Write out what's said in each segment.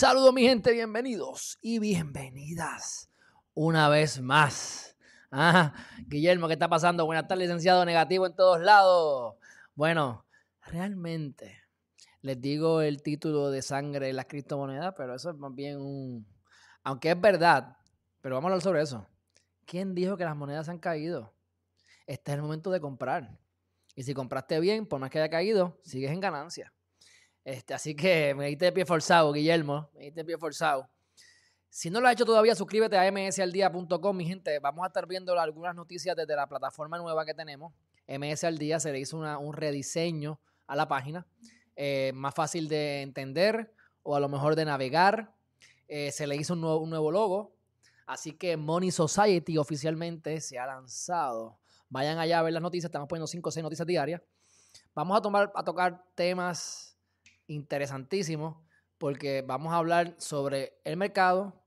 Saludos mi gente, bienvenidos y bienvenidas una vez más. Ah, Guillermo, ¿qué está pasando? Buenas tardes, licenciado negativo en todos lados. Bueno, realmente les digo el título de sangre de las criptomonedas, pero eso es más bien un... Aunque es verdad, pero vamos a hablar sobre eso. ¿Quién dijo que las monedas han caído? Este es el momento de comprar. Y si compraste bien, por más que haya caído, sigues en ganancia. Este, así que me diste de pie forzado, Guillermo. Me diste de pie forzado. Si no lo has hecho todavía, suscríbete a msaldia.com, mi gente. Vamos a estar viendo algunas noticias desde la plataforma nueva que tenemos. MS al día se le hizo un rediseño a la página. Eh, más fácil de entender o a lo mejor de navegar. Eh, se le hizo un nuevo, un nuevo logo. Así que Money Society oficialmente se ha lanzado. Vayan allá a ver las noticias. Estamos poniendo 5 o 6 noticias diarias. Vamos a, tomar, a tocar temas interesantísimo porque vamos a hablar sobre el mercado,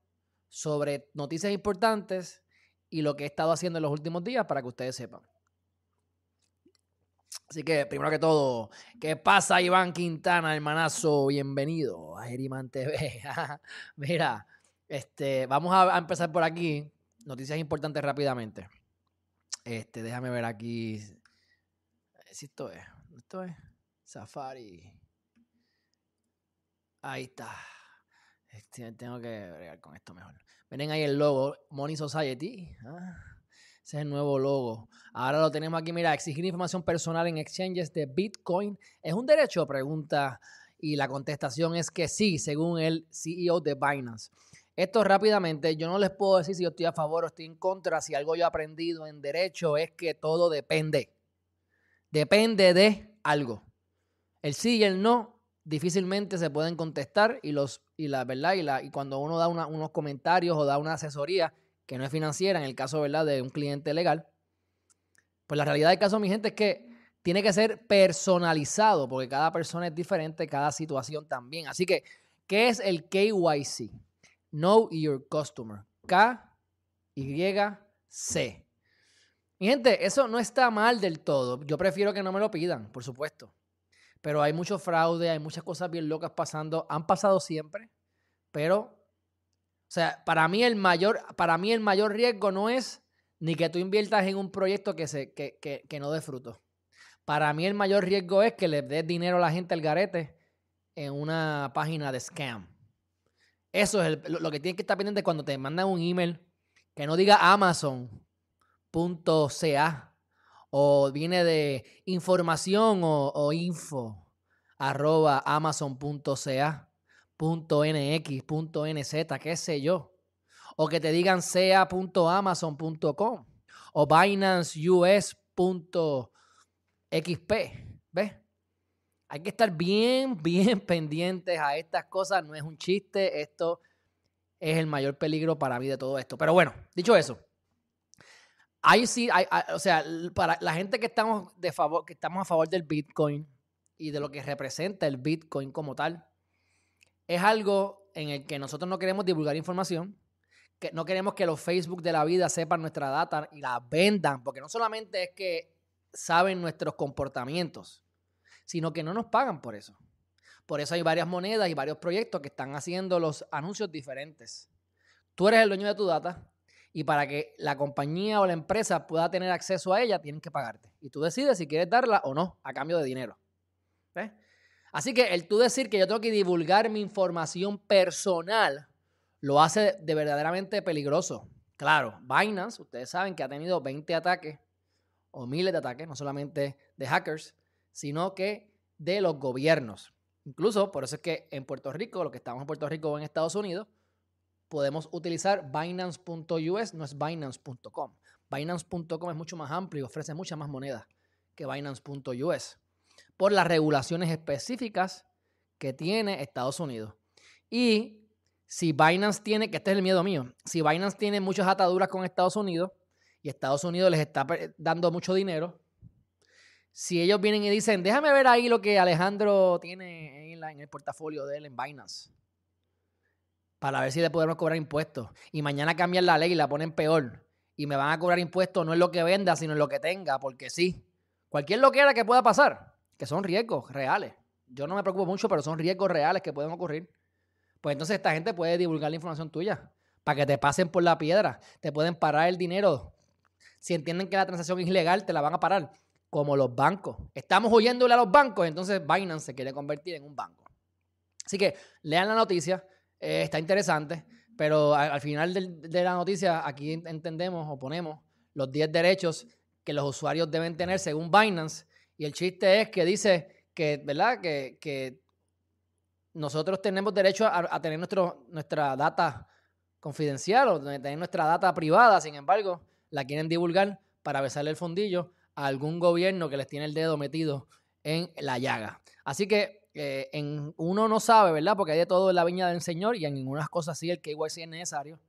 sobre noticias importantes y lo que he estado haciendo en los últimos días para que ustedes sepan. Así que, primero que todo, ¿qué pasa, Iván Quintana, hermanazo? Bienvenido a Geriman TV. Mira, este, vamos a, empezar por aquí. Noticias importantes rápidamente. Este, déjame ver aquí. Si esto es. Esto es Safari. Ahí está. Este, tengo que bregar con esto mejor. Miren ahí el logo, Money Society. Ah, ese es el nuevo logo. Ahora lo tenemos aquí. Mira, exigir información personal en exchanges de Bitcoin. ¿Es un derecho? Pregunta. Y la contestación es que sí, según el CEO de Binance. Esto rápidamente, yo no les puedo decir si estoy a favor o estoy en contra. Si algo yo he aprendido en derecho es que todo depende. Depende de algo. El sí y el no difícilmente se pueden contestar y los y la verdad y, la, y cuando uno da unos comentarios o da una asesoría que no es financiera en el caso verdad de un cliente legal pues la realidad del caso mi gente es que tiene que ser personalizado porque cada persona es diferente cada situación también. Así que qué es el KYC Know Your Customer. K Y C. Mi gente eso no está mal del todo. Yo prefiero que no me lo pidan por supuesto pero hay mucho fraude, hay muchas cosas bien locas pasando. Han pasado siempre, pero, o sea, para mí el mayor, para mí el mayor riesgo no es ni que tú inviertas en un proyecto que, se, que, que, no dé fruto. Para mí el mayor riesgo es que le des dinero a la gente al garete en una página de scam. Eso es lo, que tienes que estar pendiente cuando te mandan un email que no diga amazon.ca o viene de información o, info arroba amazon.ca .nx, qué sé yo. O que te digan sea.amazon.com o BinanceUS.xp. ¿Ves? Hay que estar bien, bien pendientes a estas cosas. No es un chiste. Esto es el mayor peligro para mí de todo esto. Pero bueno, dicho eso, Ahí sí, o sea, para la gente que estamos, de favor, que estamos a favor del Bitcoin y de lo que representa el Bitcoin como tal, es algo en el que nosotros no queremos divulgar información, que no queremos que los Facebook de la vida sepan nuestra data y la vendan, porque no solamente es que saben nuestros comportamientos, sino que no nos pagan por eso. Por eso hay varias monedas y varios proyectos que están haciendo los anuncios diferentes. Tú eres el dueño de tu data, y para que la compañía o la empresa pueda tener acceso a ella, tienen que pagarte. Y tú decides si quieres darla o no a cambio de dinero. Así que el tú decir que yo tengo que divulgar mi información personal lo hace de verdaderamente peligroso. Claro, Binance, ustedes saben que ha tenido 20 ataques o miles de ataques, no solamente de hackers, sino que de los gobiernos. Incluso por eso es que en Puerto Rico, lo que estamos en Puerto Rico o en Estados Unidos, podemos utilizar Binance.us, no es Binance.com. Binance.com es mucho más amplio y ofrece muchas más monedas que Binance.us por las regulaciones específicas que tiene Estados Unidos. Y si Binance tiene, que este es el miedo mío, si Binance tiene muchas ataduras con Estados Unidos y Estados Unidos les está dando mucho dinero, si ellos vienen y dicen, déjame ver ahí lo que Alejandro tiene en, en el portafolio de él en Binance para ver si le podemos cobrar impuestos. Y mañana cambian la ley y la ponen peor. Y me van a cobrar impuestos no en lo que venda, sino en lo que tenga, porque sí. Cualquier lo quiera que pueda pasar, que son riesgos reales. Yo no me preocupo mucho, pero son riesgos reales que pueden ocurrir. Pues entonces esta gente puede divulgar la información tuya para que te pasen por la piedra. Te pueden parar el dinero. Si entienden que la transacción es ilegal, te la van a parar. Como los bancos. Estamos huyéndole a los bancos, entonces Binance se quiere convertir en un banco. Así que lean la noticia, eh, está interesante, pero al, final de la noticia aquí entendemos o ponemos los 10 derechos que los usuarios deben tener según Binance. Y el chiste es que dice que, ¿verdad? Que, nosotros tenemos derecho a, tener nuestro, nuestra data confidencial o tener nuestra data privada, sin embargo, la quieren divulgar para besarle el fondillo a algún gobierno que les tiene el dedo metido en la llaga. Así que eh, en, uno no sabe, ¿verdad? Porque hay de todo en la viña del Señor y en algunas cosas sí el KYC es necesario.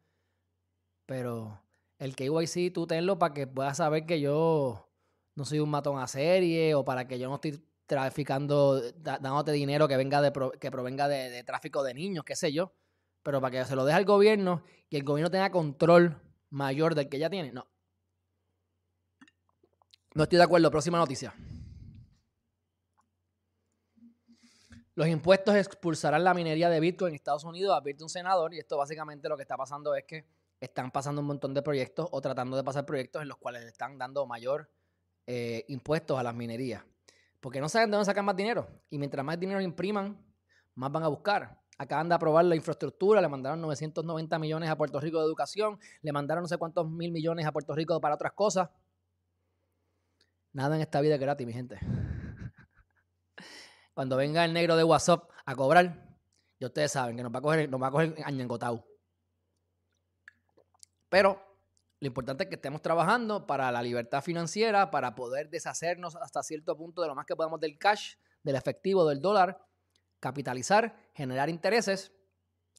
Pero el KYC tú tenlo para que puedas saber que yo no soy un matón a serie o para que yo no estoy traficando, dándote dinero que venga de que provenga de, tráfico de niños, qué sé yo. Pero para que se lo deje al gobierno y el gobierno tenga control mayor del que ya tiene. No. No estoy de acuerdo. Próxima noticia. Los impuestos expulsarán la minería de Bitcoin en Estados Unidos, advierte un senador, y esto básicamente lo que está pasando es que están pasando un montón de proyectos o tratando de pasar proyectos en los cuales le están dando mayor eh, impuestos a las minerías. Porque no saben de dónde sacar más dinero. Y mientras más dinero impriman, más van a buscar. Acaban de aprobar la infraestructura, le mandaron 990 millones a Puerto Rico de educación, le mandaron no sé cuántos mil millones a Puerto Rico para otras cosas. Nada en esta vida es gratis, mi gente. Cuando venga el negro de WhatsApp a cobrar, ya ustedes saben que nos va a coger, nos va a coger. Pero lo importante es que estemos trabajando para la libertad financiera, para poder deshacernos hasta cierto punto de lo más que podamos del cash, del efectivo, del dólar, capitalizar, generar intereses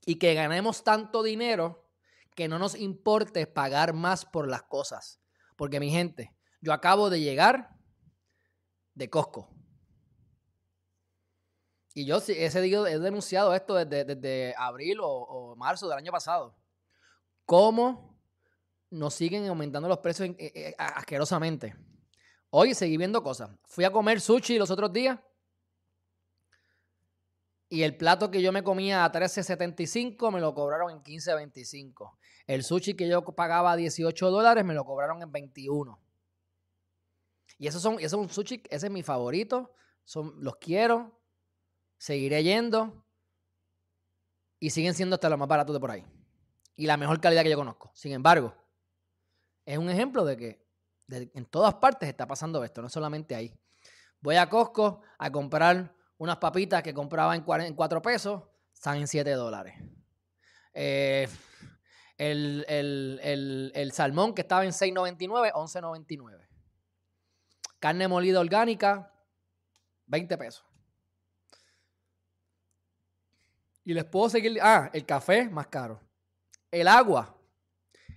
y que ganemos tanto dinero que no nos importe pagar más por las cosas. Porque mi gente, yo acabo de llegar de Costco. Y yo día he denunciado esto desde, abril o, marzo del año pasado. ¿Cómo nos siguen aumentando los precios eh, eh, asquerosamente. Hoy seguí viendo cosas. Fui a comer sushi los otros días. Y el plato que yo me comía a 13.75 me lo cobraron en 15.25. El sushi que yo pagaba 18 dólares me lo cobraron en 21. Y esos son, esos son sushi, ese es mi favorito. Son, los quiero. Seguiré yendo. Y siguen siendo hasta los más baratos de por ahí. Y la mejor calidad que yo conozco. Sin embargo, es un ejemplo de que en todas partes está pasando esto, no solamente ahí. Voy a Costco a comprar unas papitas que compraba en 4 pesos, están en 7 dólares. Eh, el, salmón que estaba en 6.99, 11.99. Carne molida orgánica, 20 pesos. Y les puedo seguir. Ah, el café más caro. El agua,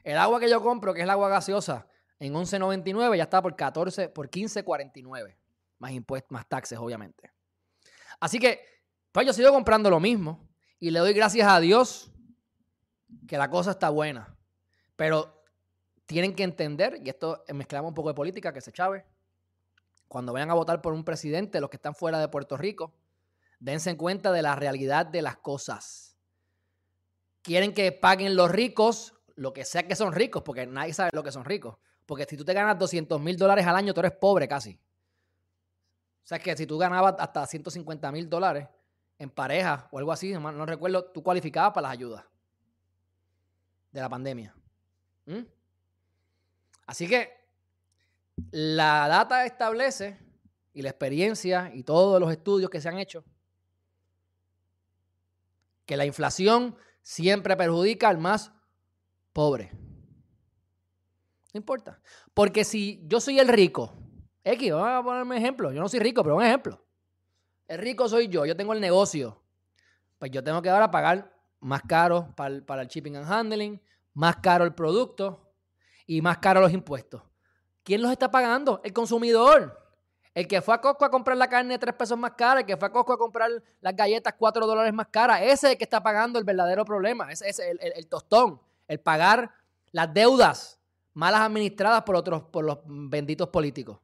el agua que yo compro, que es el agua gaseosa, en 11.99 ya está por 14, por 15.49. Más impuestos, más taxes, obviamente. Así que, pues yo sigo comprando lo mismo y le doy gracias a Dios que la cosa está buena. Pero tienen que entender, y esto mezclamos un poco de política, que se chave, cuando vayan a votar por un presidente, los que están fuera de Puerto Rico, dense en cuenta de la realidad de las cosas. Quieren que paguen los ricos lo que sea que son ricos, porque nadie sabe lo que son ricos. Porque si tú te ganas 200 mil dólares al año, tú eres pobre casi. O sea, que si tú ganabas hasta 150 mil dólares en pareja o algo así, no recuerdo, tú cualificabas para las ayudas de la pandemia. ¿Mm? Así que la data establece y la experiencia y todos los estudios que se han hecho que la inflación siempre perjudica al más pobre. No importa. Porque si yo soy el rico, X, vamos a ponerme ejemplo. Yo no soy rico, pero un ejemplo. El rico soy yo, yo tengo el negocio. Pues yo tengo que ahora pagar más caro para el, para el shipping and handling, más caro el producto y más caro los impuestos. ¿Quién los está pagando? El consumidor. El que fue a Costco a comprar la carne 3 pesos más cara, el que fue a Costco a comprar las galletas 4 dólares más cara, ese es el que está pagando el verdadero problema, ese es el tostón el pagar las deudas malas administradas por otros, por los benditos políticos.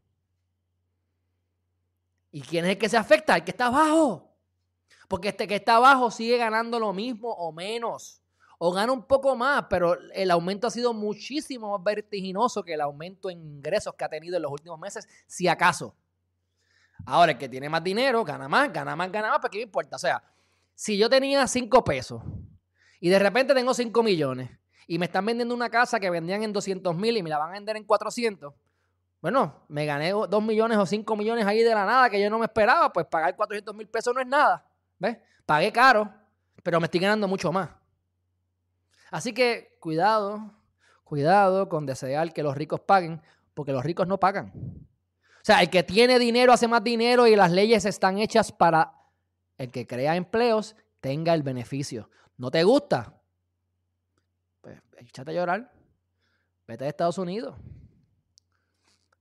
¿Y quién es el que se afecta? El que está abajo. Porque este que está abajo sigue ganando lo mismo o menos. O gana un poco más, pero el aumento ha sido muchísimo más vertiginoso que el aumento en ingresos que ha tenido en los últimos meses, si acaso. Ahora, el que tiene más dinero, gana más, gana más, gana más, porque qué importa. O sea, si yo tenía 5 pesos y de repente tengo 5 millones y me están vendiendo una casa que vendían en 200 mil y me la van a vender en 400, bueno, me gané 2 millones o 5 millones ahí de la nada que yo no me esperaba, pues pagar 400 mil pesos no es nada. ¿Ves? Pagué caro, pero me estoy ganando mucho más. Así que cuidado, cuidado con desear que los ricos paguen, porque los ricos no pagan. O sea, el que tiene dinero hace más dinero y las leyes están hechas para el que crea empleos tenga el beneficio. ¿No te gusta? Pues échate a llorar. Vete a Estados Unidos.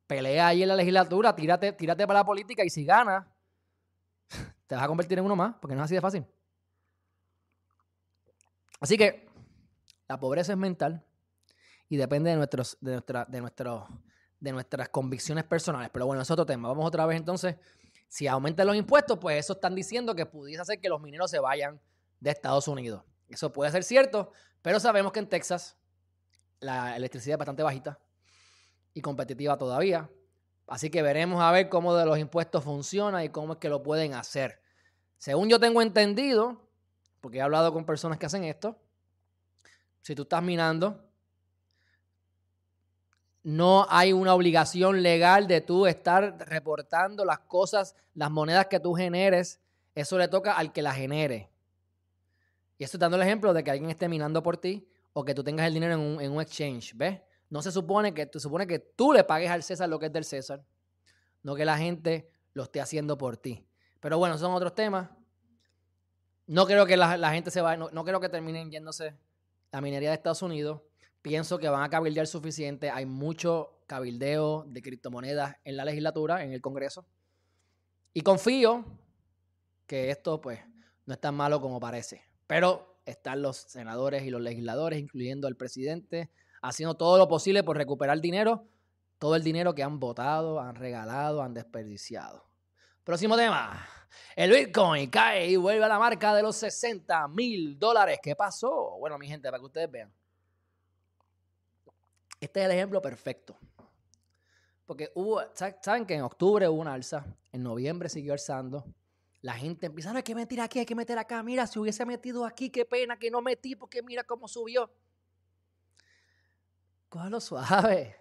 Pelea ahí en la legislatura, tírate, tírate para la política y si ganas, te vas a convertir en uno más, porque no es así de fácil. Así que la pobreza es mental y depende de, nuestros, de, nuestra, de, de nuestras convicciones personales. Pero bueno, es otro tema. Vamos otra vez entonces. Si aumentan los impuestos, pues eso están diciendo que pudiese hacer que los mineros se vayan de Estados Unidos. Eso puede ser cierto, pero sabemos que en Texas la electricidad es bastante bajita y competitiva todavía. Así que veremos a ver cómo de los impuestos funciona y cómo es que lo pueden hacer. Según yo tengo entendido, porque he hablado con personas que hacen esto, si tú estás minando, no hay una obligación legal de tú estar reportando las cosas, las monedas que tú generes. Eso le toca al que la genere. Y estoy dando el ejemplo de que alguien esté minando por ti o que tú tengas el dinero en un, en un exchange. ¿Ves? No se supone que, se supone que tú le pagues al César lo que es del César, no que la gente lo esté haciendo por ti. Pero bueno, son otros temas. No creo que la, gente se vaya, no, no creo que terminen yéndose la minería de Estados Unidos. Pienso que van a cabildear suficiente. Hay mucho cabildeo de criptomonedas en la legislatura, en el Congreso. Y confío que esto, pues, no es tan malo como parece. Pero están los senadores y los legisladores, incluyendo el presidente, haciendo todo lo posible por recuperar dinero, todo el dinero que han votado, han regalado, han desperdiciado. Próximo tema. El Bitcoin cae y vuelve a la marca de los 60 mil dólares. ¿Qué pasó? Bueno, mi gente, para que ustedes vean. Este es el ejemplo perfecto. Porque hubo, saben que en octubre hubo una alza, en noviembre siguió alzando. La gente empieza, no hay que meter aquí, hay que meter acá. Mira, si hubiese metido aquí, qué pena que no metí, porque mira cómo subió. Cójalo suave.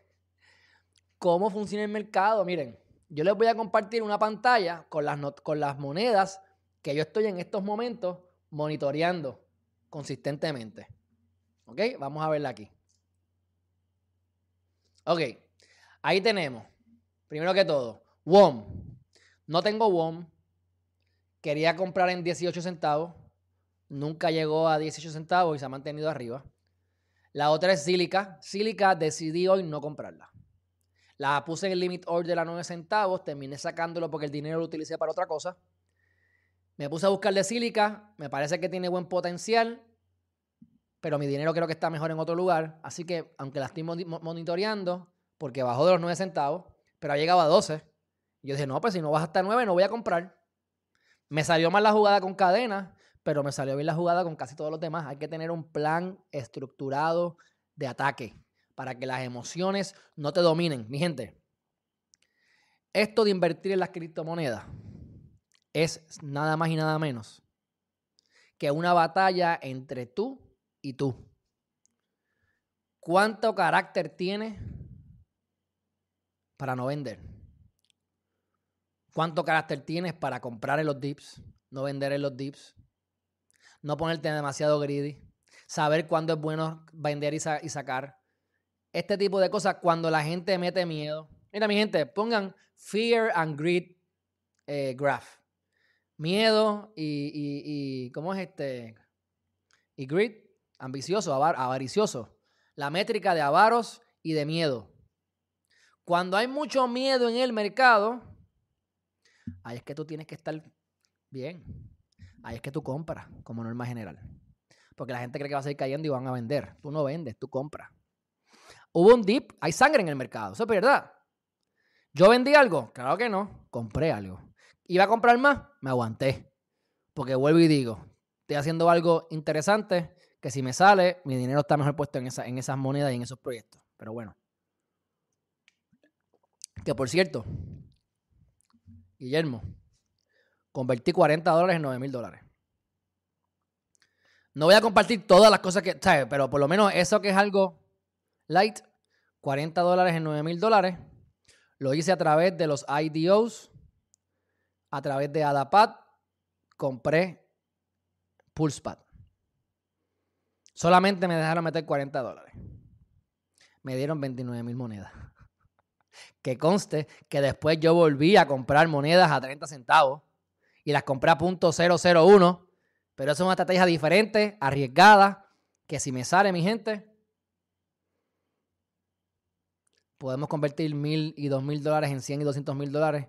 ¿Cómo funciona el mercado? Miren, yo les voy a compartir una pantalla con las, con las monedas que yo estoy en estos momentos monitoreando consistentemente. ¿Ok? Vamos a verla aquí. Ok, ahí tenemos, primero que todo, WOM. No tengo WOM. Quería comprar en 18 centavos. Nunca llegó a 18 centavos y se ha mantenido arriba. La otra es Silica. Silica decidí hoy no comprarla. La puse en el limit order a 9 centavos, terminé sacándolo porque el dinero lo utilicé para otra cosa. Me puse a buscar de sílica, me parece que tiene buen potencial, pero mi dinero creo que está mejor en otro lugar. Así que, aunque la estoy monitoreando, porque bajó de los 9 centavos, pero ha llegado a 12. Y yo dije, no, pues si no baja hasta 9, no voy a comprar. Me salió mal la jugada con cadena, pero me salió bien la jugada con casi todos los demás. Hay que tener un plan estructurado de ataque para que las emociones no te dominen. Mi gente, esto de invertir en las criptomonedas es nada más y nada menos que una batalla entre tú y tú. ¿Cuánto carácter tienes para no vender? ¿Cuánto carácter tienes para comprar en los dips, no vender en los dips? No ponerte demasiado greedy. Saber cuándo es bueno vender y, sacar este tipo de cosas cuando la gente mete miedo. Mira, mi gente, pongan fear and greed eh, graph. Miedo y, y, ¿cómo es este? Y greed, ambicioso, avaricioso. La métrica de avaros y de miedo. Cuando hay mucho miedo en el mercado, ahí es que tú tienes que estar bien. Ahí es que tú compras como norma general. Porque la gente cree que va a seguir cayendo y van a vender. Tú no vendes, tú compras. Hubo un dip, hay sangre en el mercado, eso es verdad. ¿Yo vendí algo? Claro que no, compré algo. ¿Iba a comprar más? Me aguanté. Porque vuelvo y digo, estoy haciendo algo interesante que si me sale, mi dinero está mejor puesto en, esa, en esas monedas y en esos proyectos. Pero bueno. Que por cierto, Guillermo, convertí 40 dólares en 9 mil dólares. No voy a compartir todas las cosas que, ¿sabes? Pero por lo menos eso que es algo light, 40 dólares en 9 mil dólares. Lo hice a través de los IDOs, a través de Adapad, compré PulsePad. Solamente me dejaron meter 40 dólares. Me dieron 29 mil monedas. Que conste que después yo volví a comprar monedas a 30 centavos y las compré a punto .001 pero eso es una estrategia diferente, arriesgada, que si me sale, mi gente, podemos convertir mil y dos mil dólares en 100 y 200 mil dólares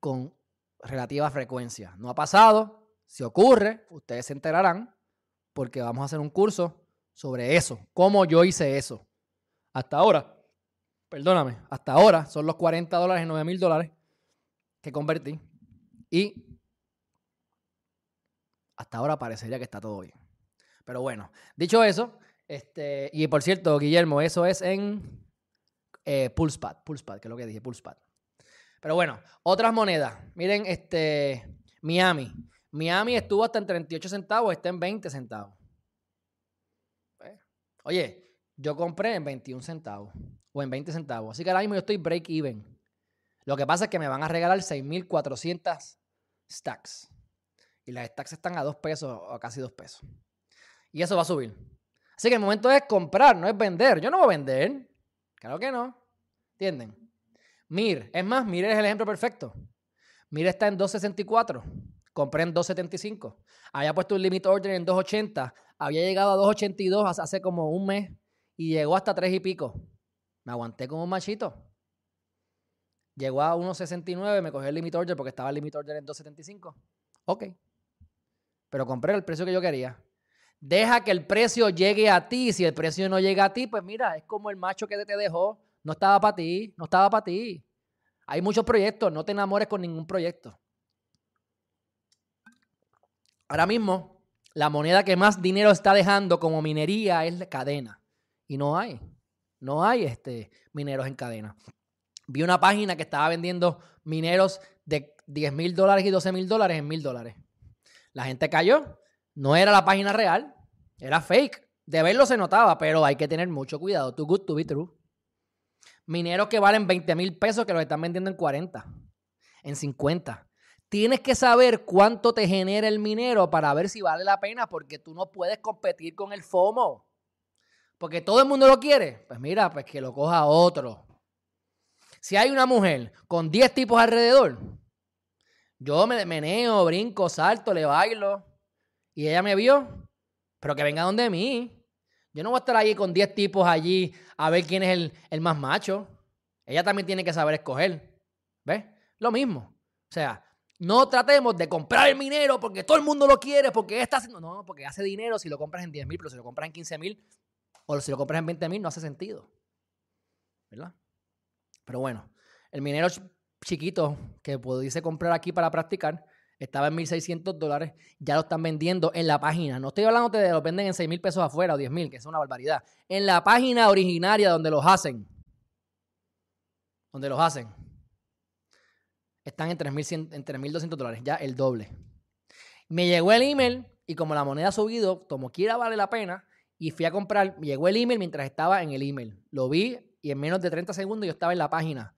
con relativa frecuencia. No ha pasado. Si ocurre, ustedes se enterarán porque vamos a hacer un curso sobre eso, cómo yo hice eso. Hasta ahora, perdóname, hasta ahora son los 40 dólares en 9 mil dólares que convertí. Y hasta ahora parecería que está todo bien. Pero bueno, dicho eso, este, y por cierto, Guillermo, eso es en eh, Pulsepad, Pulsepad, que es lo que dije, Pulsepad. Pero bueno, otras monedas. Miren, este, Miami. Miami estuvo hasta en 38 centavos, está en 20 centavos. Eh, oye, yo compré en 21 centavos o en 20 centavos. Así que ahora mismo yo estoy break even. Lo que pasa es que me van a regalar 6.400 stacks. Y las stacks están a 2 pesos o casi 2 pesos. Y eso va a subir. Así que el momento es comprar, no es vender. Yo no voy a vender. Claro que no. ¿Entienden? Mir, es más, Mir es el ejemplo perfecto. Mir está en 2.64. Compré en 2.75. Había puesto un limit order en 2.80. Había llegado a 2.82 hace como un mes. Y llegó hasta 3 y pico. Me aguanté como un machito. Llegó a 1.69, me cogí el limit order porque estaba el limit order en 2.75. Ok pero compré el precio que yo quería. Deja que el precio llegue a ti. Si el precio no llega a ti, pues mira, es como el macho que te dejó. No estaba para ti, no estaba para ti. Hay muchos proyectos, no te enamores con ningún proyecto. Ahora mismo, la moneda que más dinero está dejando como minería es la cadena. Y no hay, no hay este, mineros en cadena. Vi una página que estaba vendiendo mineros de 10 mil dólares y 12 mil dólares en mil dólares. La gente cayó. No era la página real, era fake. De verlo se notaba, pero hay que tener mucho cuidado. Too good to be true. Mineros que valen 20 mil pesos que los están vendiendo en 40, en 50. Tienes que saber cuánto te genera el minero para ver si vale la pena, porque tú no puedes competir con el FOMO. Porque todo el mundo lo quiere. Pues mira, pues que lo coja otro. Si hay una mujer con 10 tipos alrededor, yo me meneo, brinco, salto, le bailo. Y ella me vio, pero que venga donde mí. Yo no voy a estar allí con 10 tipos allí a ver quién es el, más macho. Ella también tiene que saber escoger. ¿Ves? Lo mismo. O sea, no tratemos de comprar el minero porque todo el mundo lo quiere, porque está haciendo. No, porque hace dinero si lo compras en 10 mil, pero si lo compras en 15 mil o si lo compras en 20 mil, no hace sentido. ¿Verdad? Pero bueno, el minero chiquito que pudiese comprar aquí para practicar estaba en 1.600 dólares, ya lo están vendiendo en la página. No estoy hablando de lo venden en 6 mil pesos afuera o 10 mil, que es una barbaridad. En la página originaria donde los hacen, donde los hacen, están en 3.200 dólares, ya el doble. Me llegó el email y como la moneda ha subido, como quiera vale la pena, y fui a comprar, me llegó el email mientras estaba en el email. Lo vi y en menos de 30 segundos yo estaba en la página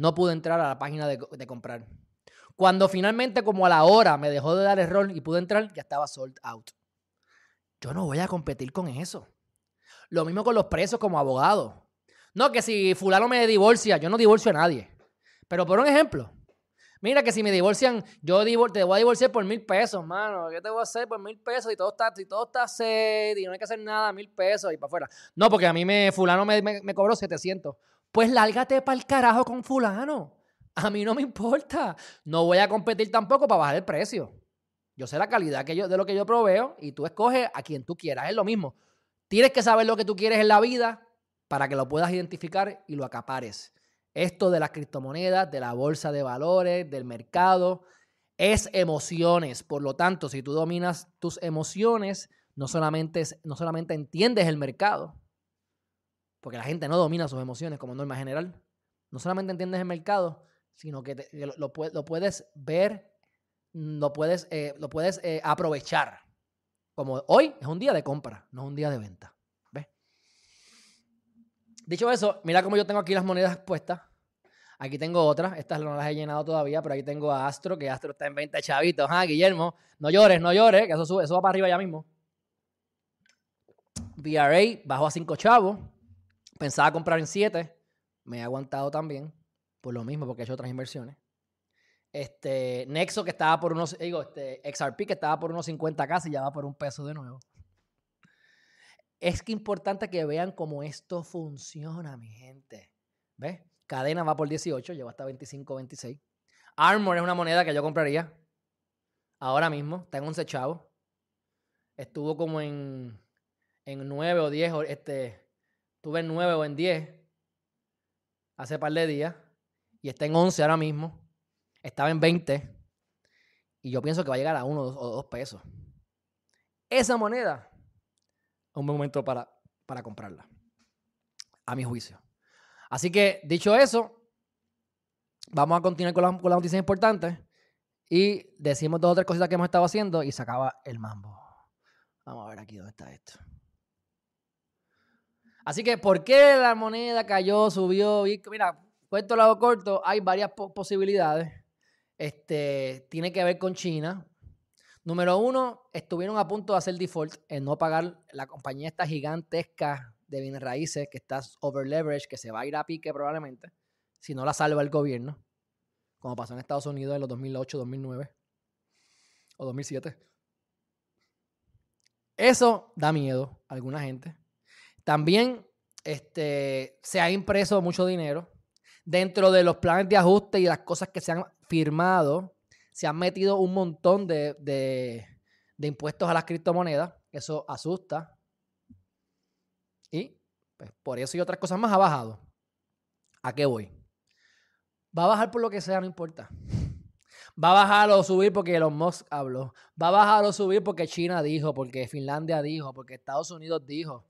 no pude entrar a la página de, comprar. Cuando finalmente, como a la hora, me dejó de dar error y pude entrar, ya estaba sold out. Yo no voy a competir con eso. Lo mismo con los presos como abogado. No, que si fulano me divorcia, yo no divorcio a nadie. Pero por un ejemplo, mira que si me divorcian, yo te voy a divorciar por mil pesos, mano. ¿Qué te voy a hacer por mil pesos? Y todo está, y todo está set y no hay que hacer nada, mil pesos y para afuera. No, porque a mí me, fulano me, me, cobró 700. Pues lárgate para el carajo con fulano. A mí no me importa. No voy a competir tampoco para bajar el precio. Yo sé la calidad que yo, de lo que yo proveo y tú escoges a quien tú quieras. Es lo mismo. Tienes que saber lo que tú quieres en la vida para que lo puedas identificar y lo acapares. Esto de las criptomonedas, de la bolsa de valores, del mercado, es emociones. Por lo tanto, si tú dominas tus emociones, no solamente, no solamente entiendes el mercado, porque la gente no domina sus emociones como norma general, no solamente entiendes el mercado, sino que, lo, puedes ver, lo puedes, eh, lo puedes eh, aprovechar. Como hoy es un día de compra, no es un día de venta. Dicho eso, mira cómo yo tengo aquí las monedas puestas. Aquí tengo otras, estas no las he llenado todavía, pero aquí tengo a Astro, que Astro está en 20 chavitos. Ah, Guillermo, no llores, no llores, que eso, sube, eso va para arriba ya mismo. VRA bajó a 5 chavos. Pensaba comprar en 7. Me he aguantado también. Por lo mismo, porque he hecho otras inversiones. Este, Nexo, que estaba por unos, digo, este, XRP, que estaba por unos 50 casi, ya va por un peso de nuevo. Es que importante que vean cómo esto funciona, mi gente. ¿Ves? Cadena va por 18, llegó hasta 25, 26. Armor es una moneda que yo compraría. Ahora mismo, está en 11 chavos. Estuvo como en, en 9 o 10, este, estuve en 9 o en 10 hace par de días. Y está en 11 ahora mismo. Estaba en 20. Y yo pienso que va a llegar a 1 o 2 pesos. Esa moneda un buen momento para, para comprarla. A mi juicio. Así que, dicho eso, vamos a continuar con, las noticias importantes y decimos dos o tres cositas que hemos estado haciendo y se acaba el mambo. Vamos a ver aquí dónde está esto. Así que, ¿por qué la moneda cayó, subió? Mira, puesto lado corto, hay varias posibilidades. Este, tiene que ver con China. Número uno, estuvieron a punto de hacer default en no pagar la compañía esta gigantesca de bienes raíces que está over leverage, que se va a ir a pique probablemente, si no la salva el gobierno, como pasó en Estados Unidos en los 2008, 2009 o 2007. Eso da miedo a alguna gente. También este, se ha impreso mucho dinero. Dentro de los planes de ajuste y las cosas que se han firmado, se han metido un montón de, de impuestos a las criptomonedas. Eso asusta. Y pues, por eso y otras cosas más ha bajado. ¿A qué voy? Va a bajar por lo que sea, no importa. Va a bajar o subir porque Elon Musk habló. Va a bajar o subir porque China dijo, porque Finlandia dijo, porque Estados Unidos dijo.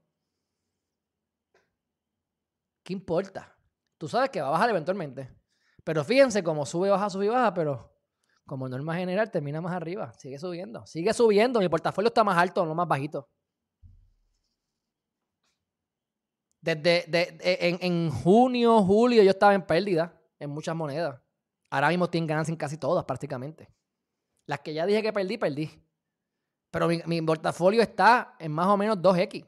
¿Qué importa? Tú sabes que va a bajar eventualmente. Pero fíjense cómo sube, baja, sube baja, pero como norma general termina más arriba. Sigue subiendo. Sigue subiendo. Mi portafolio está más alto, no más bajito. Desde en, en, junio, julio, yo estaba en pérdida en muchas monedas. Ahora mismo estoy en ganancia en casi todas, prácticamente. Las que ya dije que perdí, perdí. Pero mi, mi portafolio está en más o menos 2X.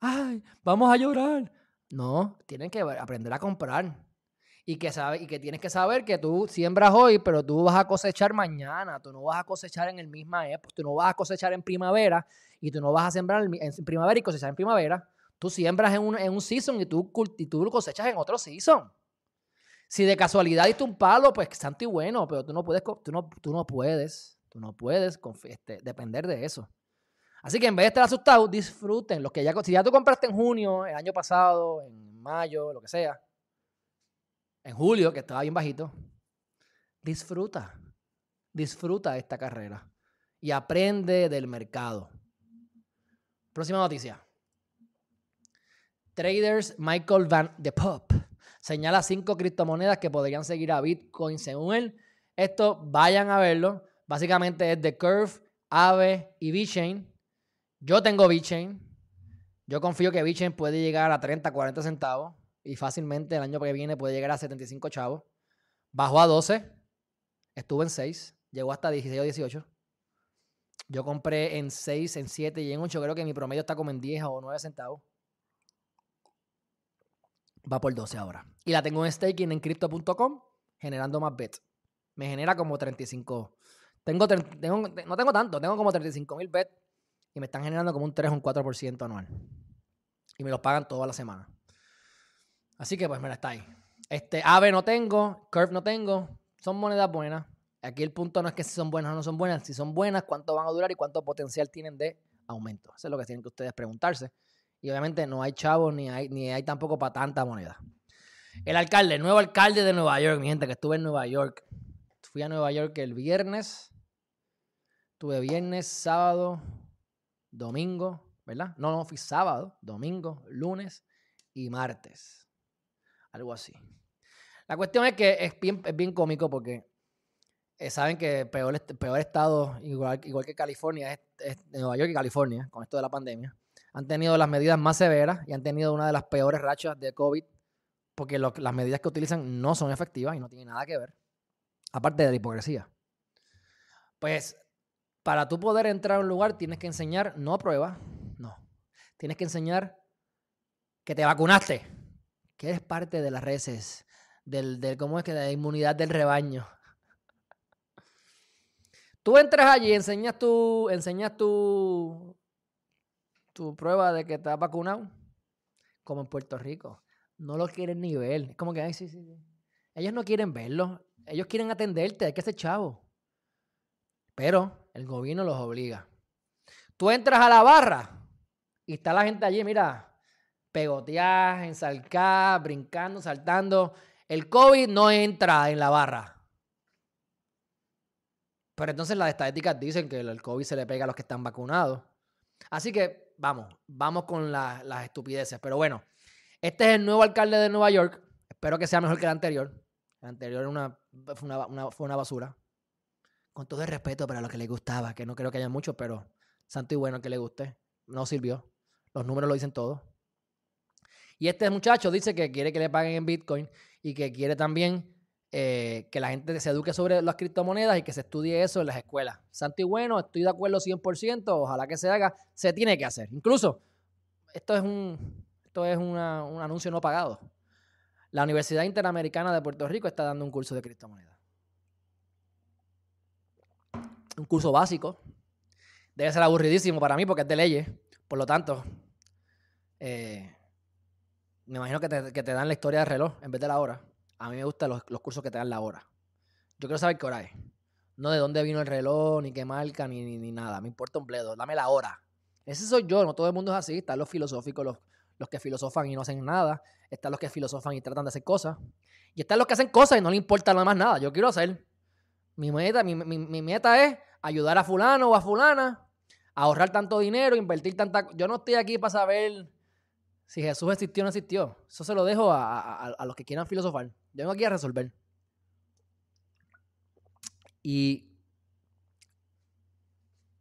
Ay, vamos a llorar. No, tienen que aprender a comprar. Y que, sabe, y que tienes que saber que tú siembras hoy, pero tú vas a cosechar mañana. Tú no vas a cosechar en el misma época. Tú no vas a cosechar en primavera y tú no vas a sembrar en primavera y cosechar en primavera. Tú siembras en un, en un season y tú, y tú cosechas en otro season. Si de casualidad diste un palo, pues santo y bueno, pero tú no puedes, tú no, tú no puedes, tú no puedes este, depender de eso. Así que en vez de estar asustados, disfruten. Los que ya, si ya tú compraste en junio, el año pasado, en mayo, lo que sea, en julio, que estaba bien bajito, disfruta. Disfruta esta carrera y aprende del mercado. Próxima noticia. Traders Michael Van de Pop señala cinco criptomonedas que podrían seguir a Bitcoin según él. Esto vayan a verlo. Básicamente es The Curve, Aave y VeChain. Yo tengo VeChain. Yo confío que VeChain puede llegar a 30, 40 centavos y fácilmente el año que viene puede llegar a 75 chavos. Bajó a 12, estuvo en 6, llegó hasta 16 o 18. Yo compré en 6, en 7 y en 8. Creo que mi promedio está como en 10 o 9 centavos. Va por 12 ahora. Y la tengo en staking en crypto.com generando más bets. Me genera como 35. Tengo, tengo, no tengo tanto, tengo como 35 mil bets y me están generando como un 3 o un 4% anual. Y me los pagan toda la semana. Así que pues mira, está ahí. Este, AVE no tengo, Curve no tengo. Son monedas buenas. Aquí el punto no es que si son buenas o no son buenas, si son buenas, cuánto van a durar y cuánto potencial tienen de aumento. Eso es lo que tienen que ustedes preguntarse. Y obviamente no hay chavos ni hay, ni hay tampoco para tanta moneda. El alcalde, el nuevo alcalde de Nueva York, mi gente, que estuve en Nueva York. Fui a Nueva York el viernes. Tuve viernes, sábado, domingo, ¿verdad? No, no, fui sábado, domingo, lunes y martes. Algo así. La cuestión es que es bien, es bien cómico porque eh, saben que el peor, peor estado, igual, igual que California, es, Nueva York y California, con esto de la pandemia, han tenido las medidas más severas y han tenido una de las peores rachas de COVID porque las medidas que utilizan no son efectivas y no tienen nada que ver, aparte de la hipocresía. Pues para tú poder entrar a un lugar tienes que enseñar, no pruebas, no, tienes que enseñar que te vacunaste, que eres parte de las reces, del, del cómo es que la inmunidad del rebaño. Tú entras allí, enseñas tu, enseñas tu, tu prueba de que estás vacunado, como en Puerto Rico. No lo quieren ni ver. Es como que, ay, sí, sí, sí. Ellos no quieren verlo. Ellos quieren atenderte, hay que ser chavo. Pero el gobierno los obliga. Tú entras a la barra y está la gente allí, mira, pegotear, ensalcar, brincando, saltando. El COVID no entra en la barra. Pero entonces las estadísticas dicen que el COVID se le pega a los que están vacunados. Así que vamos, vamos con las estupideces. Pero bueno, este es el nuevo alcalde de Nueva York. Espero que sea mejor que el anterior. El anterior una, fue, una, fue una basura. Con todo el respeto para lo que le gustaba, que no creo que haya mucho, pero santo y bueno que le guste. No sirvió. Los números lo dicen todo. Y este muchacho dice que quiere que le paguen en Bitcoin y que quiere también eh, que la gente se eduque sobre las criptomonedas y que se estudie eso en las escuelas. Santo y bueno, estoy de acuerdo 100%, ojalá que se haga, se tiene que hacer. Incluso, esto es un, esto es un anuncio no pagado. La Universidad Interamericana de Puerto Rico está dando un curso de criptomonedas. Un curso básico. Debe ser aburridísimo para mí porque es de leyes. Por lo tanto, eh, me imagino que te, que te dan la historia del reloj en vez de la hora. A mí me gustan los, cursos que te dan la hora. Yo quiero saber qué hora es. No de dónde vino el reloj, ni qué marca, ni, ni, nada. Me importa un bledo. Dame la hora. Ese soy yo. No todo el mundo es así. Están los filosóficos, los, los que filosofan y no hacen nada. Están los que filosofan y tratan de hacer cosas. Y están los que hacen cosas y no les importa nada más nada. Yo quiero hacer. Mi meta, mi, mi, meta es ayudar a fulano o a fulana a ahorrar tanto dinero, invertir tanta... Yo no estoy aquí para saber si Jesús existió o no existió. Eso se lo dejo a, los que quieran filosofar. Yo vengo aquí a resolver. Y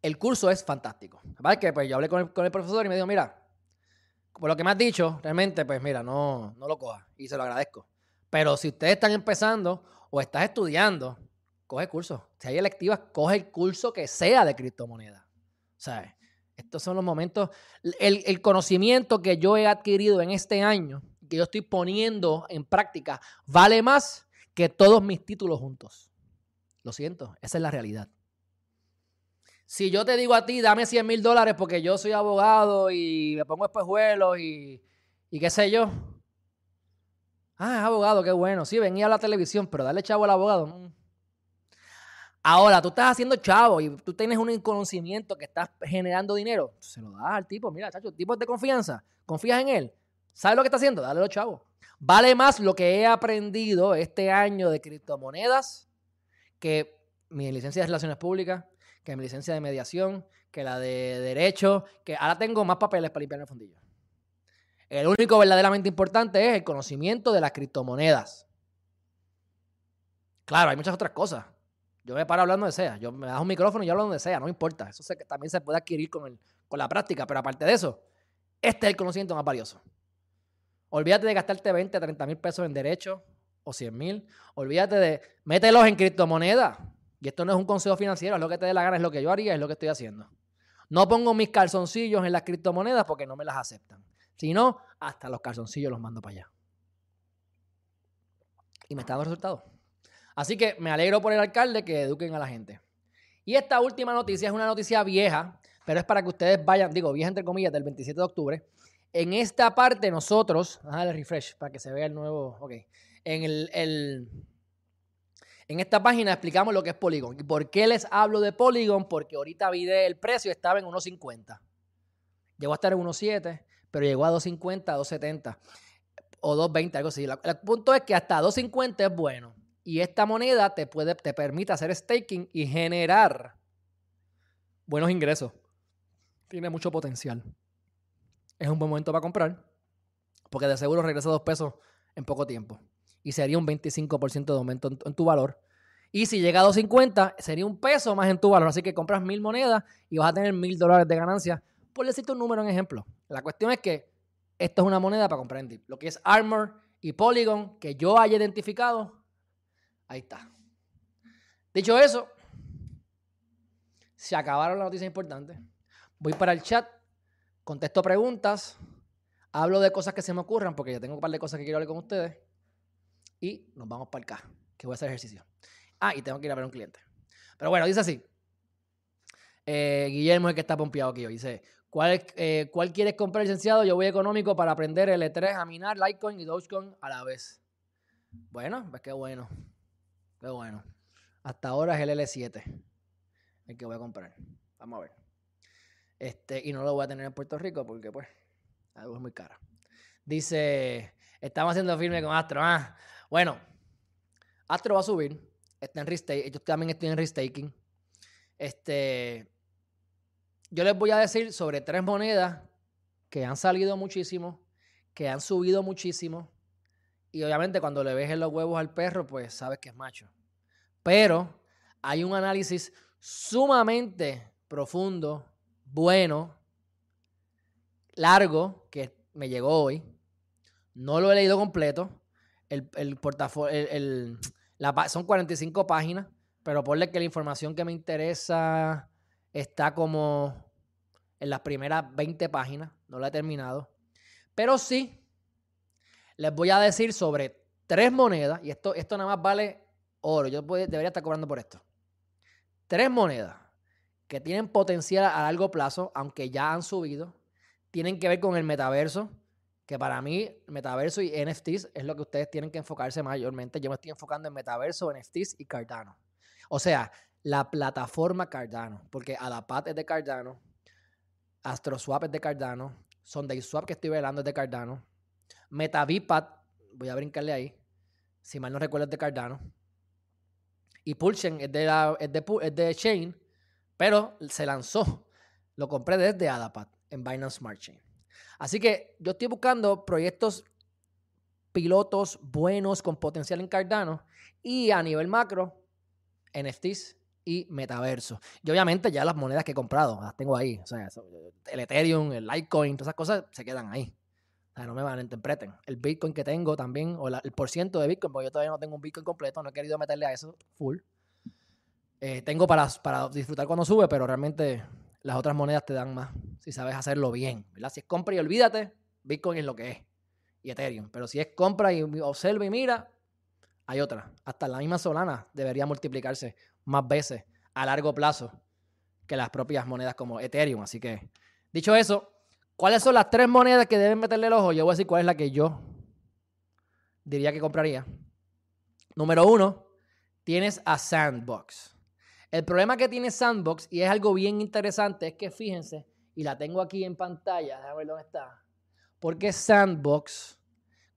el curso es fantástico. ¿Vale? Que pues yo hablé con el, profesor y me dijo, mira, por lo que me has dicho, realmente, pues mira, no, no lo coja. Y se lo agradezco. Pero si ustedes están empezando o estás estudiando, coge curso. Si hay electivas, coge el curso que sea de criptomonedas. O sea, estos son los momentos. El, conocimiento que yo he adquirido en este año que yo estoy poniendo en práctica vale más que todos mis títulos juntos. Lo siento, esa es la realidad. Si yo te digo a ti, dame 100 mil dólares porque yo soy abogado y me pongo espejuelos y, y qué sé yo. Ah, abogado, qué bueno. Sí, venía a la televisión, pero dale chavo al abogado. Ahora, tú estás haciendo chavo y tú tienes un conocimiento que estás generando dinero. Se lo das al tipo. Mira, chacho, tipo de confianza. Confías en él. ¿Sabes lo que está haciendo? Dale los chavos. Vale más lo que he aprendido este año de criptomonedas que mi licencia de Relaciones Públicas, que mi licencia de mediación, que la de Derecho, que ahora tengo más papeles para limpiar el fundillo. El único verdaderamente importante es el conocimiento de las criptomonedas. Claro, hay muchas otras cosas. Yo me paro hablando de SEA. Yo me das un micrófono y yo hablo donde sea, no importa. Eso también se puede adquirir con, con la práctica, pero aparte de eso, este es el conocimiento más valioso. Olvídate de gastarte 20, 30 mil pesos en derechos o 100 mil. Olvídate de mételos en criptomonedas. Y esto no es un consejo financiero, es lo que te dé la gana, es lo que yo haría, es lo que estoy haciendo. No pongo mis calzoncillos en las criptomonedas porque no me las aceptan. Si no, hasta los calzoncillos los mando para allá. Y me está dando resultados. Así que me alegro por el alcalde que eduquen a la gente. Y esta última noticia es una noticia vieja, pero es para que ustedes vayan, digo, vieja entre comillas, del 27 de octubre. En esta parte nosotros, el refresh para que se vea el nuevo, ok. En, el, en esta página explicamos lo que es Polygon. ¿Y por qué les hablo de Polygon? Porque ahorita vi el precio, estaba en 1.50. Llegó a estar en 1.7, pero llegó a 2.50, 2.70. o 2.20, algo así. El punto es que hasta 2.50 es bueno. Y esta moneda te, puede, te permite hacer staking y generar buenos ingresos. Tiene mucho potencial. Es un buen momento para comprar. Porque de seguro regresa dos pesos en poco tiempo. Y sería un 25% de aumento en, tu valor. Y si llega a 2.50, sería un peso más en tu valor. Así que compras mil monedas y vas a tener mil dólares de ganancia. Por decirte un número en ejemplo. La cuestión es que esto es una moneda para comprar en Deep. Lo que es Armor y Polygon, que yo haya identificado, ahí está. Dicho eso, se acabaron las noticias importantes. Voy para el chat, contesto preguntas, hablo de cosas que se me ocurran, porque yo tengo un par de cosas que quiero hablar con ustedes. Y nos vamos para K, que voy a hacer ejercicio. Ah, y tengo que ir a ver a un cliente. Pero bueno, dice así. Eh, Guillermo es el que está pompeado aquí hoy. Dice, ¿cuál, eh, ¿cuál quieres comprar, licenciado? Yo voy económico para aprender L3 a minar Litecoin y Dogecoin a la vez. Bueno, pues qué bueno. Qué bueno. Hasta ahora es el L7 el que voy a comprar. Vamos a ver. Este, y no lo voy a tener en Puerto Rico porque, pues, algo es muy caro. Dice, estamos haciendo firme con Astro. Ah, bueno, Astro va a subir. Está en restaking. Yo también estoy en restaking. Este, yo les voy a decir sobre tres monedas que han salido muchísimo, que han subido muchísimo. Y obviamente cuando le ves los huevos al perro, pues sabes que es macho. Pero hay un análisis sumamente profundo, bueno, largo, que me llegó hoy. No lo he leído completo. El, portafolio, son 45 páginas, pero ponle que la información que me interesa está como en las primeras 20 páginas. No la he terminado. Pero sí, les voy a decir sobre tres monedas, y esto, esto nada más vale oro. Yo debería estar cobrando por esto. Tres monedas que tienen potencial a largo plazo, aunque ya han subido, tienen que ver con el metaverso, que para mí metaverso y NFTs es lo que ustedes tienen que enfocarse mayormente. Yo me estoy enfocando en metaverso, NFTs y Cardano. O sea, la plataforma Cardano, porque Adapat es de Cardano, AstroSwap es de Cardano, SundaySwap que estoy velando es de Cardano, MetaVPAT, voy a brincarle ahí, si mal no recuerdo es de Cardano, y Pulsion es de, es de, es de Chain, pero se lanzó. Lo compré desde Adapat en Binance Smart Chain. Así que yo estoy buscando proyectos pilotos buenos con potencial en Cardano y a nivel macro, NFTs y metaverso. Y obviamente ya las monedas que he comprado, las tengo ahí. O sea, el Ethereum, el Litecoin, todas esas cosas se quedan ahí. O sea, no me van a interpreten. El Bitcoin que tengo también, o el porciento de Bitcoin, porque yo todavía no tengo un Bitcoin completo, no he querido meterle a eso full. Eh, tengo para, para disfrutar cuando sube, pero realmente las otras monedas te dan más si sabes hacerlo bien. ¿verdad? Si es compra y olvídate, Bitcoin es lo que es. Y Ethereum. Pero si es compra y observa y mira, hay otra. Hasta la misma Solana debería multiplicarse más veces a largo plazo que las propias monedas como Ethereum. Así que, dicho eso, ¿Cuáles son las tres monedas que deben meterle el ojo? Yo voy a decir cuál es la que yo diría que compraría. Número uno, tienes a Sandbox. El problema que tiene Sandbox, y es algo bien interesante, es que fíjense, y la tengo aquí en pantalla, déjame ver dónde está. Porque Sandbox,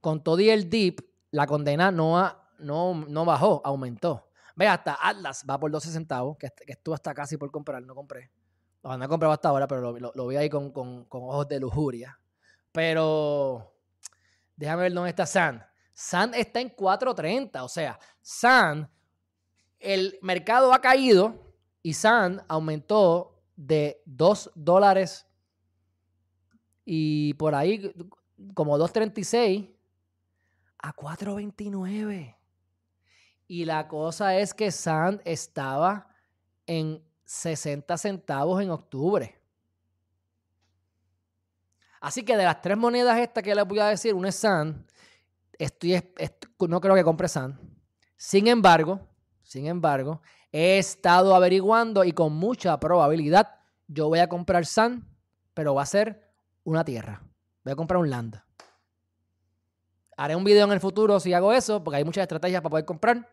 con todo y el dip, la condena no, no, no bajó, aumentó. Ve, hasta Atlas va por 12 centavos, que, que estuvo hasta casi por comprar, no compré. No he comprado hasta ahora, pero lo, vi ahí con, ojos de lujuria. Pero déjame ver dónde está San. San está en 4.30. O sea, San, el mercado ha caído y San aumentó de 2 dólares y por ahí como 2.36 a 4.29. Y la cosa es que San estaba en 60 centavos en octubre. Así que de las tres monedas estas que les voy a decir, una es SAN, estoy, no creo que compre SAN. Sin embargo, sin embargo, he estado averiguando y con mucha probabilidad yo voy a comprar SAN, pero va a ser una tierra. Voy a comprar un land. Haré un video en el futuro si hago eso, porque hay muchas estrategias para poder comprar.